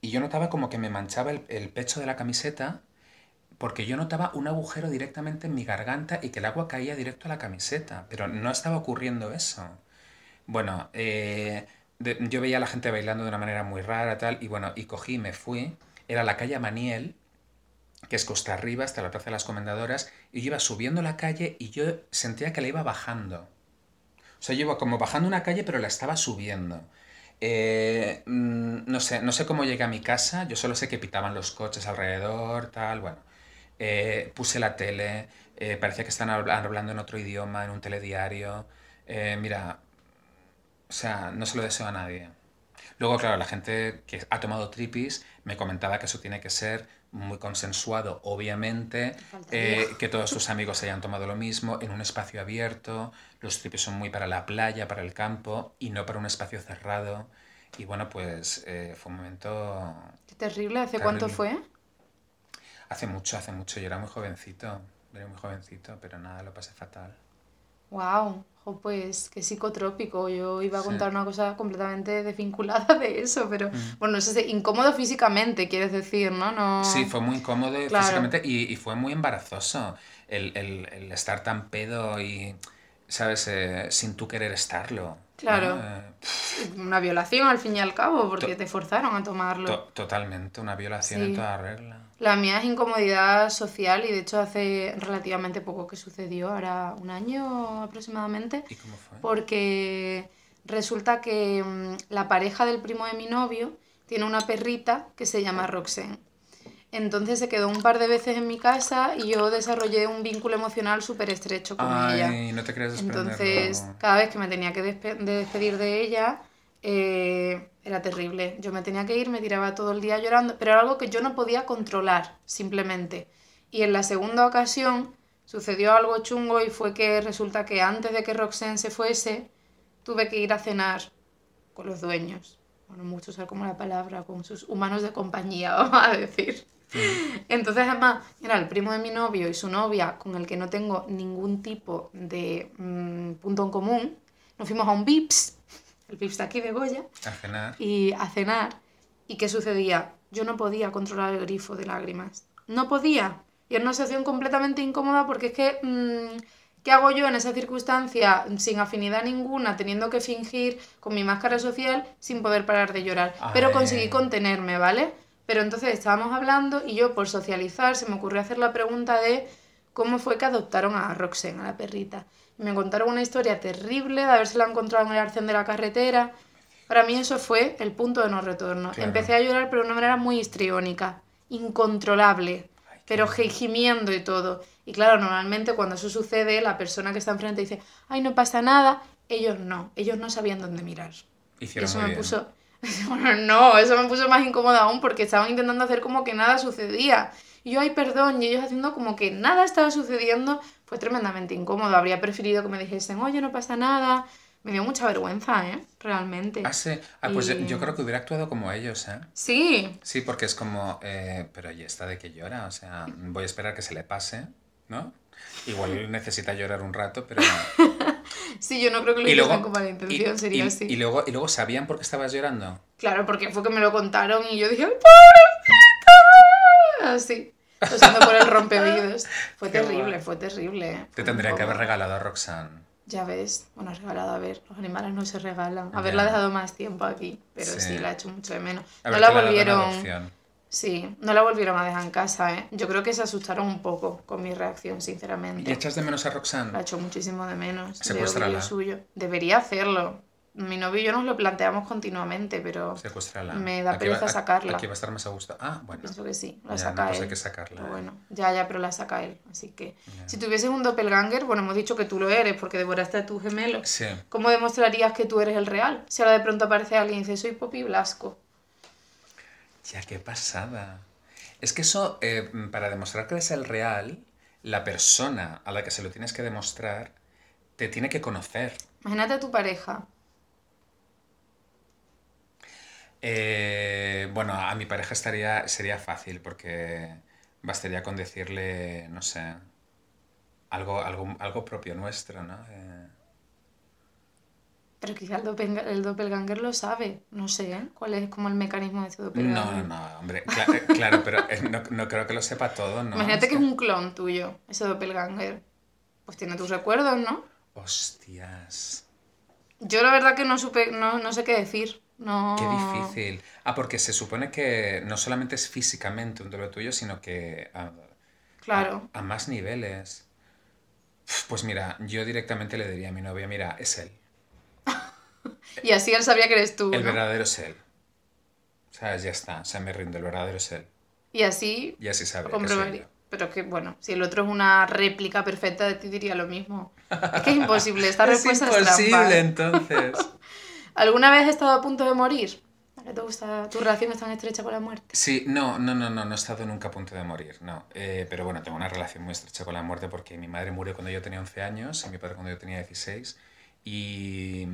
B: y yo notaba como que me manchaba el, el pecho de la camiseta porque yo notaba un agujero directamente en mi garganta y que el agua caía directo a la camiseta, pero no estaba ocurriendo eso. Bueno, eh, yo veía a la gente bailando de una manera muy rara, tal, y bueno, y cogí y me fui. Era la calle Maniel, que es costa arriba hasta la Plaza de las Comendadoras, y yo iba subiendo la calle y yo sentía que la iba bajando. O sea, yo iba como bajando una calle, pero la estaba subiendo. Eh, mm, no sé, no sé cómo llegué a mi casa, yo solo sé que pitaban los coches alrededor, tal, bueno. Eh, puse la tele, eh, parecía que estaban habla- hablando en otro idioma, en un telediario. Mira, o sea, no se lo deseo a nadie. Luego, claro, la gente que ha tomado tripis me comentaba que eso tiene que ser muy consensuado, obviamente, eh, que todos tus amigos hayan tomado lo mismo, en un espacio abierto, los tripis son muy para la playa, para el campo, y no para un espacio cerrado. Y bueno, pues eh, fue un momento...
A: Qué terrible. ¿Hace cuánto
B: Terrible.
A: fue?
B: Hace mucho, hace mucho, yo era muy jovencito, era muy jovencito, pero nada, lo pasé fatal.
A: Wow, pues qué psicotrópico. Yo iba a
B: Sí.
A: contar una cosa completamente desvinculada de eso, pero bueno, no sé, si- incómodo físicamente, quieres decir, ¿no? no...
B: Sí, fue muy incómodo
A: Claro.
B: físicamente y, y fue muy embarazoso el, el- el estar tan pedo y, ¿sabes? Eh, sin tú querer estarlo.
A: Claro.
B: Eh,
A: Una violación al fin y al cabo, porque
B: To-
A: te forzaron a tomarlo.
B: to- totalmente, una violación
A: Sí.
B: en toda regla.
A: La mía es incomodidad social y de hecho hace relativamente poco que sucedió, ahora un año aproximadamente,
B: ¿Y cómo fue?
A: porque resulta que mm, la pareja del primo de mi novio tiene una perrita que se llama Roxanne. Entonces se quedó un par de veces en mi casa y yo desarrollé un vínculo emocional súper estrecho con ella.
B: Ay, no te desprenderlo.
A: Entonces, cada vez que me tenía que despe- de despedir de ella, eh, era terrible. Yo me tenía que ir, me tiraba todo el día llorando, pero era algo que yo no podía controlar, simplemente. Y en la segunda ocasión sucedió algo chungo y fue que resulta que antes de que Roxanne se fuese, tuve que ir a cenar con los dueños. Bueno, mucho usar como la palabra, con sus humanos de compañía, vamos a decir. Entonces, además, era el primo de mi novio y su novia, con el que no tengo ningún tipo de mm, punto en común. Nos fuimos a un Vips, el Vips de Goya,
B: A cenar.
A: y a cenar. ¿Y qué sucedía? Yo no podía controlar el grifo de lágrimas. No podía. Y era una situación completamente incómoda porque es que, mm, ¿qué hago yo en esa circunstancia sin afinidad ninguna, teniendo que fingir con mi máscara social sin poder parar de llorar? Pero conseguí contenerme, ¿vale? Pero entonces estábamos hablando y yo por socializar se me ocurrió hacer la pregunta de cómo fue que adoptaron a Roxanne, a la perrita. Me contaron una historia terrible de habérsela encontrado en el arcén de la carretera. Para mí eso fue el punto de no retorno.
B: Claro.
A: Empecé a llorar pero de una manera muy histriónica, incontrolable,
B: Ay,
A: pero gimiendo y todo. Y claro, normalmente cuando eso sucede, la persona que está enfrente dice, ay, no pasa nada. Ellos no, ellos no sabían dónde mirar.
B: Hicieron
A: eso
B: muy
A: me
B: bien.
A: puso... Bueno, no, eso me puso más incómoda aún porque estaban intentando hacer como que nada sucedía. Y yo, ay, perdón, y ellos haciendo como que nada estaba sucediendo. Fue tremendamente incómodo. Habría preferido que me dijesen, oye, no pasa nada. Me dio mucha vergüenza, ¿eh? Realmente.
B: Ah, sí. Ah, pues yo-
A: Y-
B: yo creo que hubiera actuado como ellos, ¿eh?
A: Sí,
B: Sí, porque es como, eh, pero ¿y esta de que llora? O sea, voy a esperar que se le pase, ¿no? Igual necesita llorar un rato, pero...
A: sí, yo no creo que lo
B: Y luego,
A: con mala
B: y,
A: intención, sería
B: y-
A: así.
B: y luego, y luego sabían por qué estabas llorando.
A: Claro, porque fue que me lo contaron y yo dije, ¡ay, pobrecita! Así, tosiendo por el rompeoídos. Fue
B: Qué
A: terrible,
B: guay.
A: fue terrible.
B: Te tendría que haber regalado a Roxanne.
A: Ya ves, bueno, regalado, a ver, los animales no se regalan. Haberla dejado más tiempo aquí, pero sí,
B: Sí.
A: la he hecho mucho de menos. No la volvieron, sí, no la volvieron a dejar en casa, ¿eh? Yo creo que se asustaron un poco con mi reacción,
B: ¿Y
A: sinceramente.
B: echas de menos a
A: La
B: Roxanne?
A: echo muchísimo de menos. de
B: Secuéstrala.
A: orgullo suyo. Debería hacerlo. Mi novio y yo nos lo planteamos continuamente, pero me da pereza
B: va-
A: sacarla.
B: Aquí va a estar más a gusto. Ah, bueno.
A: pienso que sí. La
B: Ya,
A: saca
B: no, pues
A: él.
B: hay que sacarla,
A: Pero bueno, ya, ya, pero la saca él. Así que,
B: Ya.
A: si tuvieses un doppelganger, bueno, hemos dicho que tú lo eres porque devoraste a tu gemelo.
B: Sí.
A: ¿Cómo demostrarías que tú eres el real? Si ahora de pronto aparece alguien y dice, soy Poppy Blasco.
B: Ya, qué pasada. Es que eso, eh, para demostrar que eres el real, la persona a la que se lo tienes que demostrar te tiene que conocer.
A: Imagínate a tu pareja.
B: Eh, bueno, a mi pareja estaría, sería fácil porque bastaría con decirle, no sé, algo, algo, algo propio nuestro, ¿no? Eh,
A: Pero quizá el, doppelga- el doppelganger lo sabe. No sé, ¿eh? ¿Cuál es como el mecanismo de
B: no,
A: doppelganger?
B: no, no, hombre, cla- eh, claro, pero eh, no, no creo que lo sepa todo, ¿no?
A: Imagínate que es un clon tuyo, ese doppelganger. Pues tiene tus recuerdos, ¿no?
B: Hostias.
A: Yo la verdad que no supe, no, no sé qué decir. No...
B: Qué difícil. Ah, porque se supone que no solamente es físicamente un duelo tuyo, sino que a,
A: Claro.
B: a- a más niveles. Pues mira, yo directamente le diría a mi novia, mira, es él.
A: Y así él sabía que eres tú.
B: El
A: ¿no?
B: verdadero es él. ¿Sabes? Ya está. O sea, me rindo. El verdadero es él.
A: Y así
B: Y así sabe
A: lo
B: que soy
A: comprobaría.
B: yo.
A: Pero que bueno, si el otro es una réplica perfecta de ti, diría lo mismo. Es que es imposible, esta
B: Es
A: respuesta es
B: imposible,
A: trampa.
B: entonces.
A: ¿Alguna vez has estado a punto de morir? ¿A qué te gusta? ¿Tu relación es tan estrecha con la muerte?
B: Sí, no, no, no, no, no he estado nunca a punto de morir, no. Eh, pero bueno, tengo una relación muy estrecha con la muerte porque mi madre murió cuando yo tenía 11 años y mi padre cuando yo tenía 16. Y,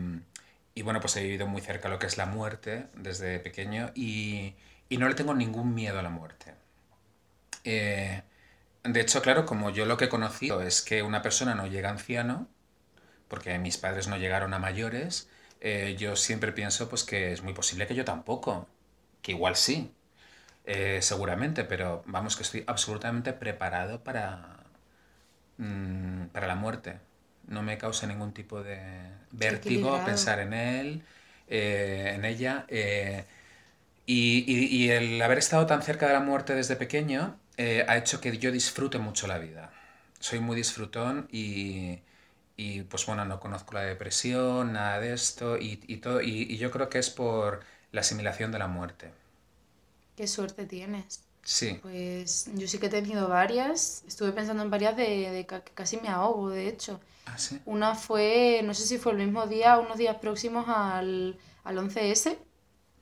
B: y bueno, pues he vivido muy cerca lo que es la muerte desde pequeño y, y no le tengo ningún miedo a la muerte. Eh, de hecho, claro, como yo lo que he conocido es que una persona no llega anciano, porque mis padres no llegaron a mayores, eh, yo siempre pienso pues que es muy posible que yo tampoco, que igual sí, eh, seguramente, pero vamos que estoy absolutamente preparado para, mm, para la muerte. No me causa ningún tipo de vértigo pensar en él, eh, en ella. y, y- y el haber estado tan cerca de la muerte desde pequeño ha hecho que yo disfrute mucho la vida. Soy muy disfrutón y, y, pues bueno, no conozco la depresión, nada de esto y, y todo, y, y yo creo que es por la asimilación de la muerte.
A: Qué suerte tienes.
B: Sí,
A: Pues yo sí que he tenido varias. Estuve pensando en varias de, de que casi me ahogo, de hecho.
B: ah, sí.
A: Una fue, no sé si fue el mismo día unos días próximos al, al 11S,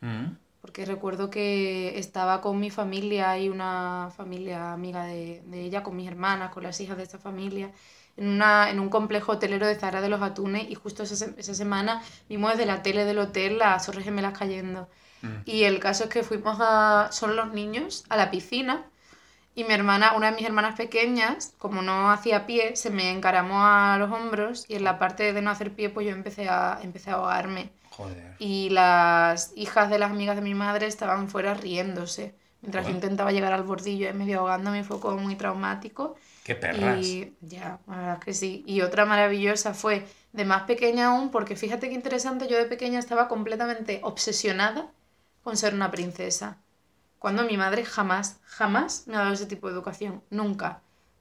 B: Mm,
A: porque recuerdo que estaba con mi familia y una familia amiga de, de ella, con mis hermanas, con las hijas de esta familia, en, una, en un complejo hotelero de Zara de los Atunes y justo esa, esa semana vimos desde la tele del hotel las Torres Gemelas cayendo.
B: mm.
A: Y el caso es que fuimos a, son los niños, a la piscina y mi hermana, una de mis hermanas pequeñas, como no hacía pie, se me encaramó a los hombros y en la parte de no hacer pie pues yo empecé a, empecé a ahogarme.
B: Joder.
A: Y las hijas de las amigas de mi madre estaban fuera riéndose. Mientras yo intentaba llegar al bordillo y medio ahogándome, fue como muy traumático.
B: Qué perras.
A: Y ya, la verdad es que sí. Y otra maravillosa fue de más pequeña aún, porque fíjate qué interesante, yo de pequeña estaba completamente obsesionada con ser una princesa. Cuando mi madre jamás, jamás me ha dado ese tipo de educación, nunca.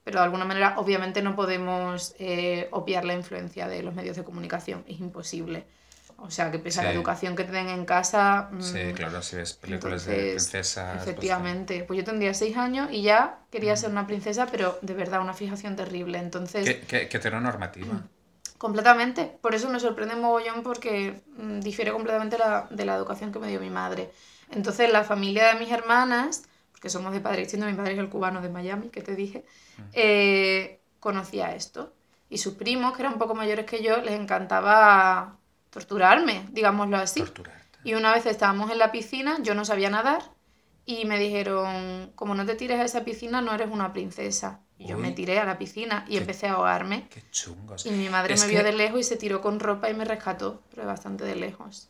A: Pero de alguna manera, obviamente, no podemos eh, obviar la influencia de los medios de comunicación, es imposible. O sea, que pese a la
B: Sí.
A: educación que te den en casa,
B: Sí,
A: mm,
B: claro, si ves películas de
A: entonces,
B: princesas. pues,
A: Efectivamente. Pues yo tendría seis años y ya quería ser una princesa, pero de verdad una fijación terrible. Entonces,
B: Qué, qué, qué heteronormativa.
A: completamente. Por eso me sorprende mogollón porque mm, difiere completamente la- de la educación que me dio mi madre. Entonces, la familia de mis hermanas, porque somos de padre distinto, mi padre es el cubano de Miami, que te dije, eh, conocía esto. Y sus primos, que eran un poco mayores que yo, les encantaba torturarme, digámoslo así.
B: Torturarte.
A: Y una vez estábamos en la piscina, yo no sabía nadar y me dijeron, como no te tires a esa piscina, no eres una princesa. Y yo me tiré a la piscina y
B: Qué-
A: empecé a ahogarme.
B: Qué chungos.
A: Y mi madre
B: Es
A: me vio de lejos y se tiró con ropa y me rescató, pero bastante de lejos,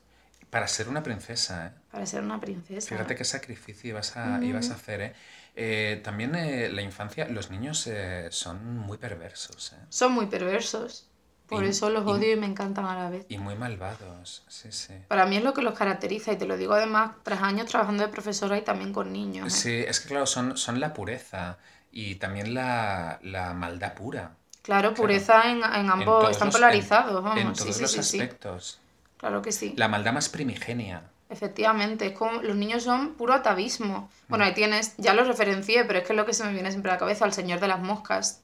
B: Para ser una princesa, ¿eh?
A: para ser una princesa.
B: Fíjate qué sacrificio ibas a, ibas a hacer, ¿eh? Eh, también eh, la infancia, los niños eh, son muy perversos, ¿eh?
A: Son muy perversos, por
B: Y-
A: eso los
B: y-
A: odio y me encantan a la vez.
B: Y muy malvados, sí, sí.
A: Para mí es lo que los caracteriza y te lo digo además tras años trabajando de profesora y también con niños. ¿eh?
B: Sí, es que claro, son, son la pureza y también la, la maldad pura.
A: Claro, pureza en, en ambos,
B: todos
A: están
B: los- en-
A: polarizados, vamos.
B: En todos
A: sí,
B: los aspectos.
A: Claro que sí.
B: La maldad más primigenia.
A: Efectivamente, es como los niños son puro atavismo. Bueno, ahí tienes, ya lo referencié, pero es que es lo que se me viene siempre a la cabeza, El Señor de las Moscas,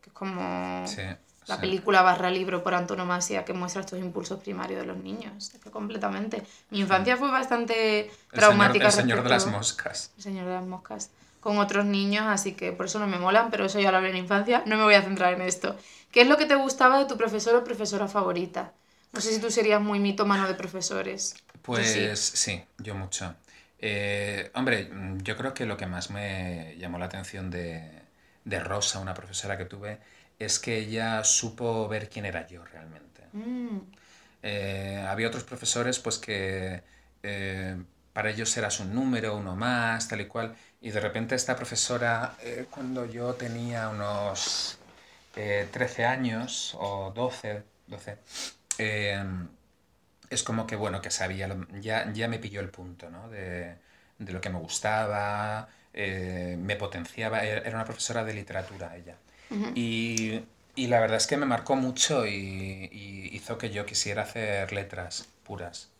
A: que es como
B: Sí,
A: la
B: sí.
A: película barra libro por antonomasia que muestra estos impulsos primarios de los niños. Es que completamente. Mi infancia fue bastante
B: El
A: traumática.
B: señor, el señor de las moscas.
A: El Señor de las Moscas. Con otros niños, así que por eso no me molan, pero eso ya lo hablé en infancia. No me voy a centrar en esto. ¿Qué es lo que te gustaba de tu profesor o profesora favorita? No sé si tú serías muy mitómano de profesores. Yo
B: Pues
A: sí.
B: sí, yo mucho. Eh, hombre, yo creo que lo que más me llamó la atención de, de Rosa, una profesora que tuve, es que ella supo ver quién era yo realmente.
A: Mm,
B: Eh, había otros profesores pues que eh, para ellos eras un número, uno más, tal y cual, y de repente esta profesora, cuando yo tenía unos eh, 13 años o 12, 12 eh, es como que, bueno, que sabía, ya, ya me pilló el punto, ¿no? De, de lo que me gustaba, eh, me potenciaba. Era una profesora de literatura ella. Y, y la verdad es que me marcó mucho y, y hizo que yo quisiera hacer letras puras.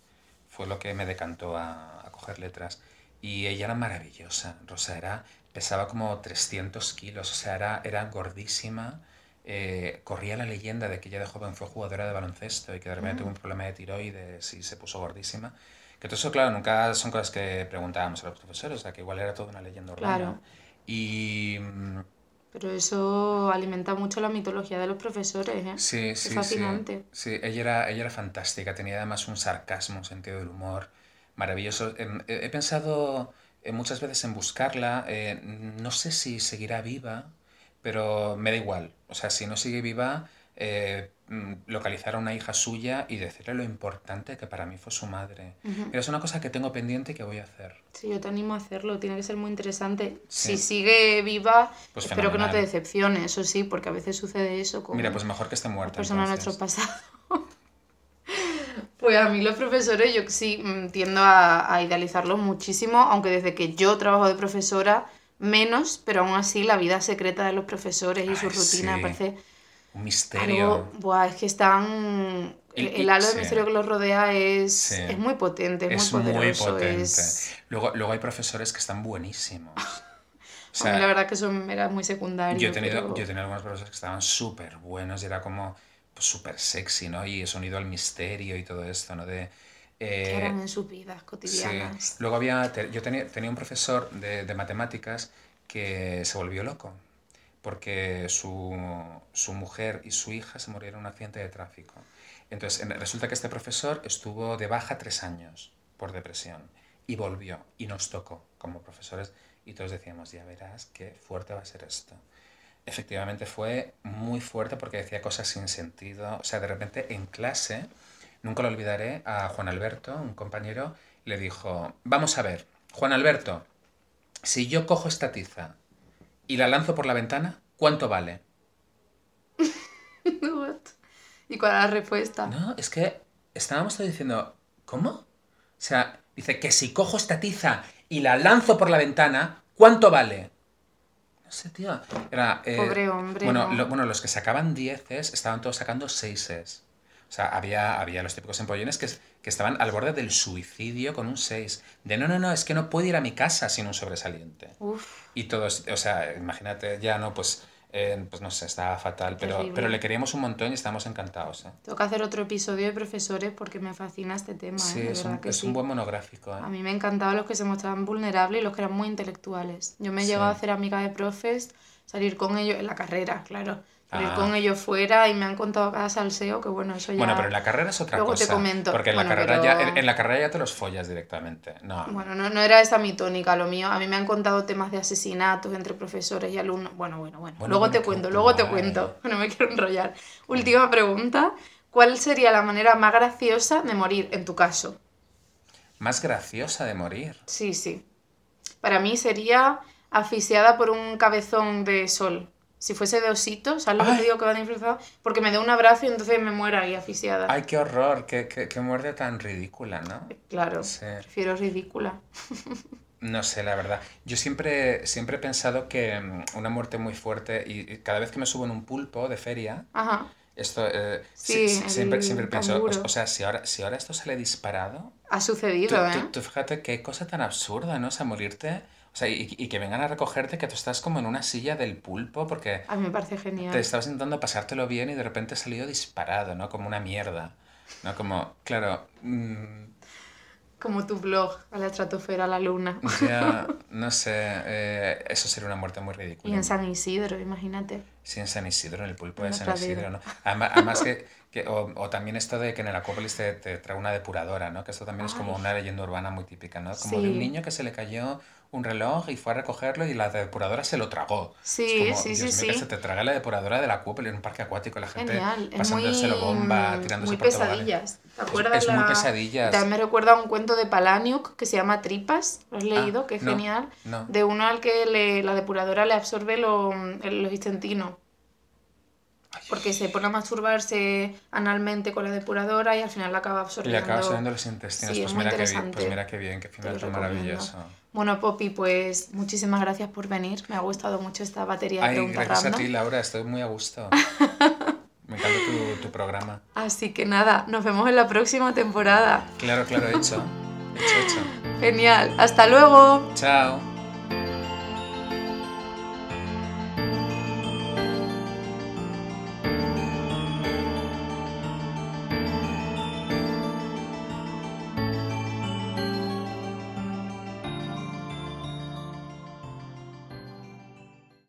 B: Fue lo que me decantó a, a coger letras. Y ella era maravillosa. Rosa era, pesaba como 300 kilos, o sea, era, era gordísima. Eh, corría la leyenda de que ella de joven fue jugadora de baloncesto y que de repente tuvo un problema de tiroides y se puso gordísima. Que todo eso, claro, nunca son cosas que preguntábamos a los profesores, o sea, que igual era toda una leyenda urbana.
A: Claro.
B: Y mm,
A: Pero eso alimenta mucho la mitología de los profesores, ¿eh?
B: Sí,
A: Es
B: sí, sí.
A: fascinante.
B: Sí, ella era, ella era fantástica, tenía además un sarcasmo, un sentido del humor maravilloso. Em, He, he pensado eh, muchas veces en buscarla, eh, no sé si seguirá viva, pero me da igual. O sea, si no sigue viva, eh, mm, localizar a una hija suya y decirle lo importante que para mí fue su madre. Pero es una cosa que tengo pendiente y que voy a hacer.
A: Sí, yo te animo a hacerlo, tiene que ser muy interesante.
B: Sí.
A: Si sigue viva,
B: Pues
A: espero que no te decepcione, eso sí, porque a veces sucede eso con
B: Mira, pues mejor que esté muerta. entonces.
A: nuestro pasado. Pues a mí los profesores yo sí mm, tiendo a, a idealizarlos muchísimo, aunque desde que yo trabajo de profesora menos, pero aún así la vida secreta de los profesores y su rutina
B: sí.
A: parece
B: Un misterio.
A: algo, buah, es que están, el, halo de misterio que los rodea es,
B: Sí.
A: es muy potente, es,
B: Es
A: muy
B: muy
A: poderoso,
B: potente.
A: es...
B: Luego, luego hay profesores que están buenísimos. O
A: a mí la
B: sea,
A: verdad que eso me era muy secundario.
B: yo he tenido,
A: pero-
B: yo he tenido algunos profesores que estaban súper buenos y era como pues, súper sexy, ¿no? Y sonido al misterio y todo esto, ¿no? De, eh,
A: eran en sus vidas
B: sí.
A: cotidianas.
B: Luego había, yo tenía, tenía un profesor de, de matemáticas que se volvió loco porque su, su mujer y su hija se murieron en un accidente de tráfico. Entonces, en- resulta que este profesor estuvo de baja tres años por depresión y volvió y nos tocó como profesores y todos decíamos, ya verás qué fuerte va a ser esto. Efectivamente fue muy fuerte porque decía cosas sin sentido. O sea, de repente en clase, nunca lo olvidaré, a Juan Alberto, un compañero, le dijo, vamos a ver, Juan Alberto, si yo cojo esta tiza y la lanzo por la ventana, ¿cuánto vale?
A: ¿Y cuál era la respuesta?
B: No, es que estábamos todos diciendo, ¿cómo? O sea, dice que si cojo esta tiza y la lanzo por la ventana, ¿cuánto vale? No sé, tío. Era, eh,
A: Pobre hombre,
B: Bueno,
A: ¿no?
B: lo- bueno, los que sacaban dieces estaban todos sacando seises. O sea, había, había los típicos empollones que, que estaban al borde del suicidio con un 6. De no, no, no, es que no puedo ir a mi casa sin un sobresaliente.
A: Uf,
B: Y todos, o sea, imagínate, ya no, pues, eh, pues no sé, estaba fatal, pero,
A: Terrible.
B: pero le queríamos un montón y estábamos encantados. ¿eh?
A: tengo que hacer otro episodio de profesores porque me fascina este tema,
B: Sí,
A: ¿eh? De
B: es, un,
A: que
B: es
A: sí.
B: un buen monográfico. ¿eh?
A: A mí me encantaban los que se mostraban vulnerables y los que eran muy intelectuales. Yo me he
B: Sí.
A: llegado a hacer amiga de profes, salir con ellos en la carrera, claro.
B: Ah.
A: con ellos fuera y me han contado cada salseo que bueno, eso ya...
B: Bueno, pero en la carrera es otra
A: Luego te
B: cosa.
A: comento.
B: Porque en la, carrera ya, en, en la carrera ya te los follas directamente. No.
A: Bueno, no, no era esa mi tónica, lo mío. A mí me han contado temas de asesinatos entre profesores y alumnos. Bueno, bueno, bueno.
B: Bueno,
A: luego
B: bueno,
A: te cuento, luego te cuento. No me quiero enrollar. Última pregunta. ¿Cuál sería la manera más graciosa de morir en tu caso?
B: Más graciosa de morir.
A: Sí, sí. Para mí sería asfixiada por un cabezón de sol. Si fuese de osito, ¿sabes lo que te digo que va disfrazado? Porque me dé un abrazo y entonces me muera ahí asfixiada.
B: Ay, qué horror, qué, qué, qué muerte tan ridícula, ¿no?
A: Claro,
B: Sí.
A: prefiero ridícula.
B: No sé, la verdad. Yo siempre, siempre he pensado que mm, una muerte muy fuerte, y, cada vez que me subo en un pulpo de feria,
A: Ajá.
B: esto eh,
A: Sí,
B: si- si- siempre, siempre pienso, o,
A: canguro.
B: o sea, si ahora, si ahora esto sale disparado,
A: Ha sucedido,
B: tú-
A: ¿eh?
B: tú fíjate qué cosa tan absurda, ¿no? O sea, morirte, o sea, y, y que vengan a recogerte que tú estás como en una silla del pulpo porque
A: A mí me parece genial.
B: te estabas intentando pasártelo bien y de repente ha salido disparado, ¿no? Como una mierda, ¿no? Como, claro, mm,
A: Como tu blog, a la estratosfera, a la luna.
B: ya, no sé, eh, eso sería una muerte muy
A: Y
B: ridícula.
A: en San Isidro, imagínate.
B: Sí, en San Isidro, en el pulpo
A: En
B: de San. Isidro, ¿no? Además, además que, que- o, o también esto de que en el Acrópolis te, te trae una depuradora, ¿no? Que esto también es como
A: Ay.
B: una leyenda urbana muy típica, ¿no? Como de
A: Sí.
B: un niño que se le cayó un reloj y fue a recogerlo y la depuradora se lo tragó.
A: Sí,
B: es como,
A: sí,
B: Dios
A: sí,
B: mío,
A: sí.
B: se te traga la depuradora del Acrópolis en un parque acuático, la gente
A: Genial. Es muy,
B: pasándoselo bomba, tirándose
A: muy
B: por
A: pesadillas. ¿Te acuerdas?
B: es muy
A: la-
B: pesadillas.
A: También me recuerda a un cuento de Palaniuk que se llama Tripas. ¿Lo has leído? que es
B: Ah, no,
A: genial.
B: no.
A: De uno al que le- la depuradora le absorbe lo- el- los intestinos. Porque se pone a masturbarse analmente con la depuradora y al final la acaba
B: Y le
A: absorbiendo.
B: acaba subiendo los intestinos.
A: Sí,
B: pues,
A: es muy
B: mira qué bien, pues mira qué bien, qué final tan maravilloso.
A: Bueno, Poppy, pues muchísimas gracias por venir. Me ha gustado mucho esta batería
B: Ay, gracias a ti, Laura, estoy muy a gusto. Me encanta tu, tu programa.
A: Así que nada, nos vemos en la próxima temporada.
B: Claro, claro, hecho. Hecho, hecho.
A: Genial. Hasta luego.
B: Chao.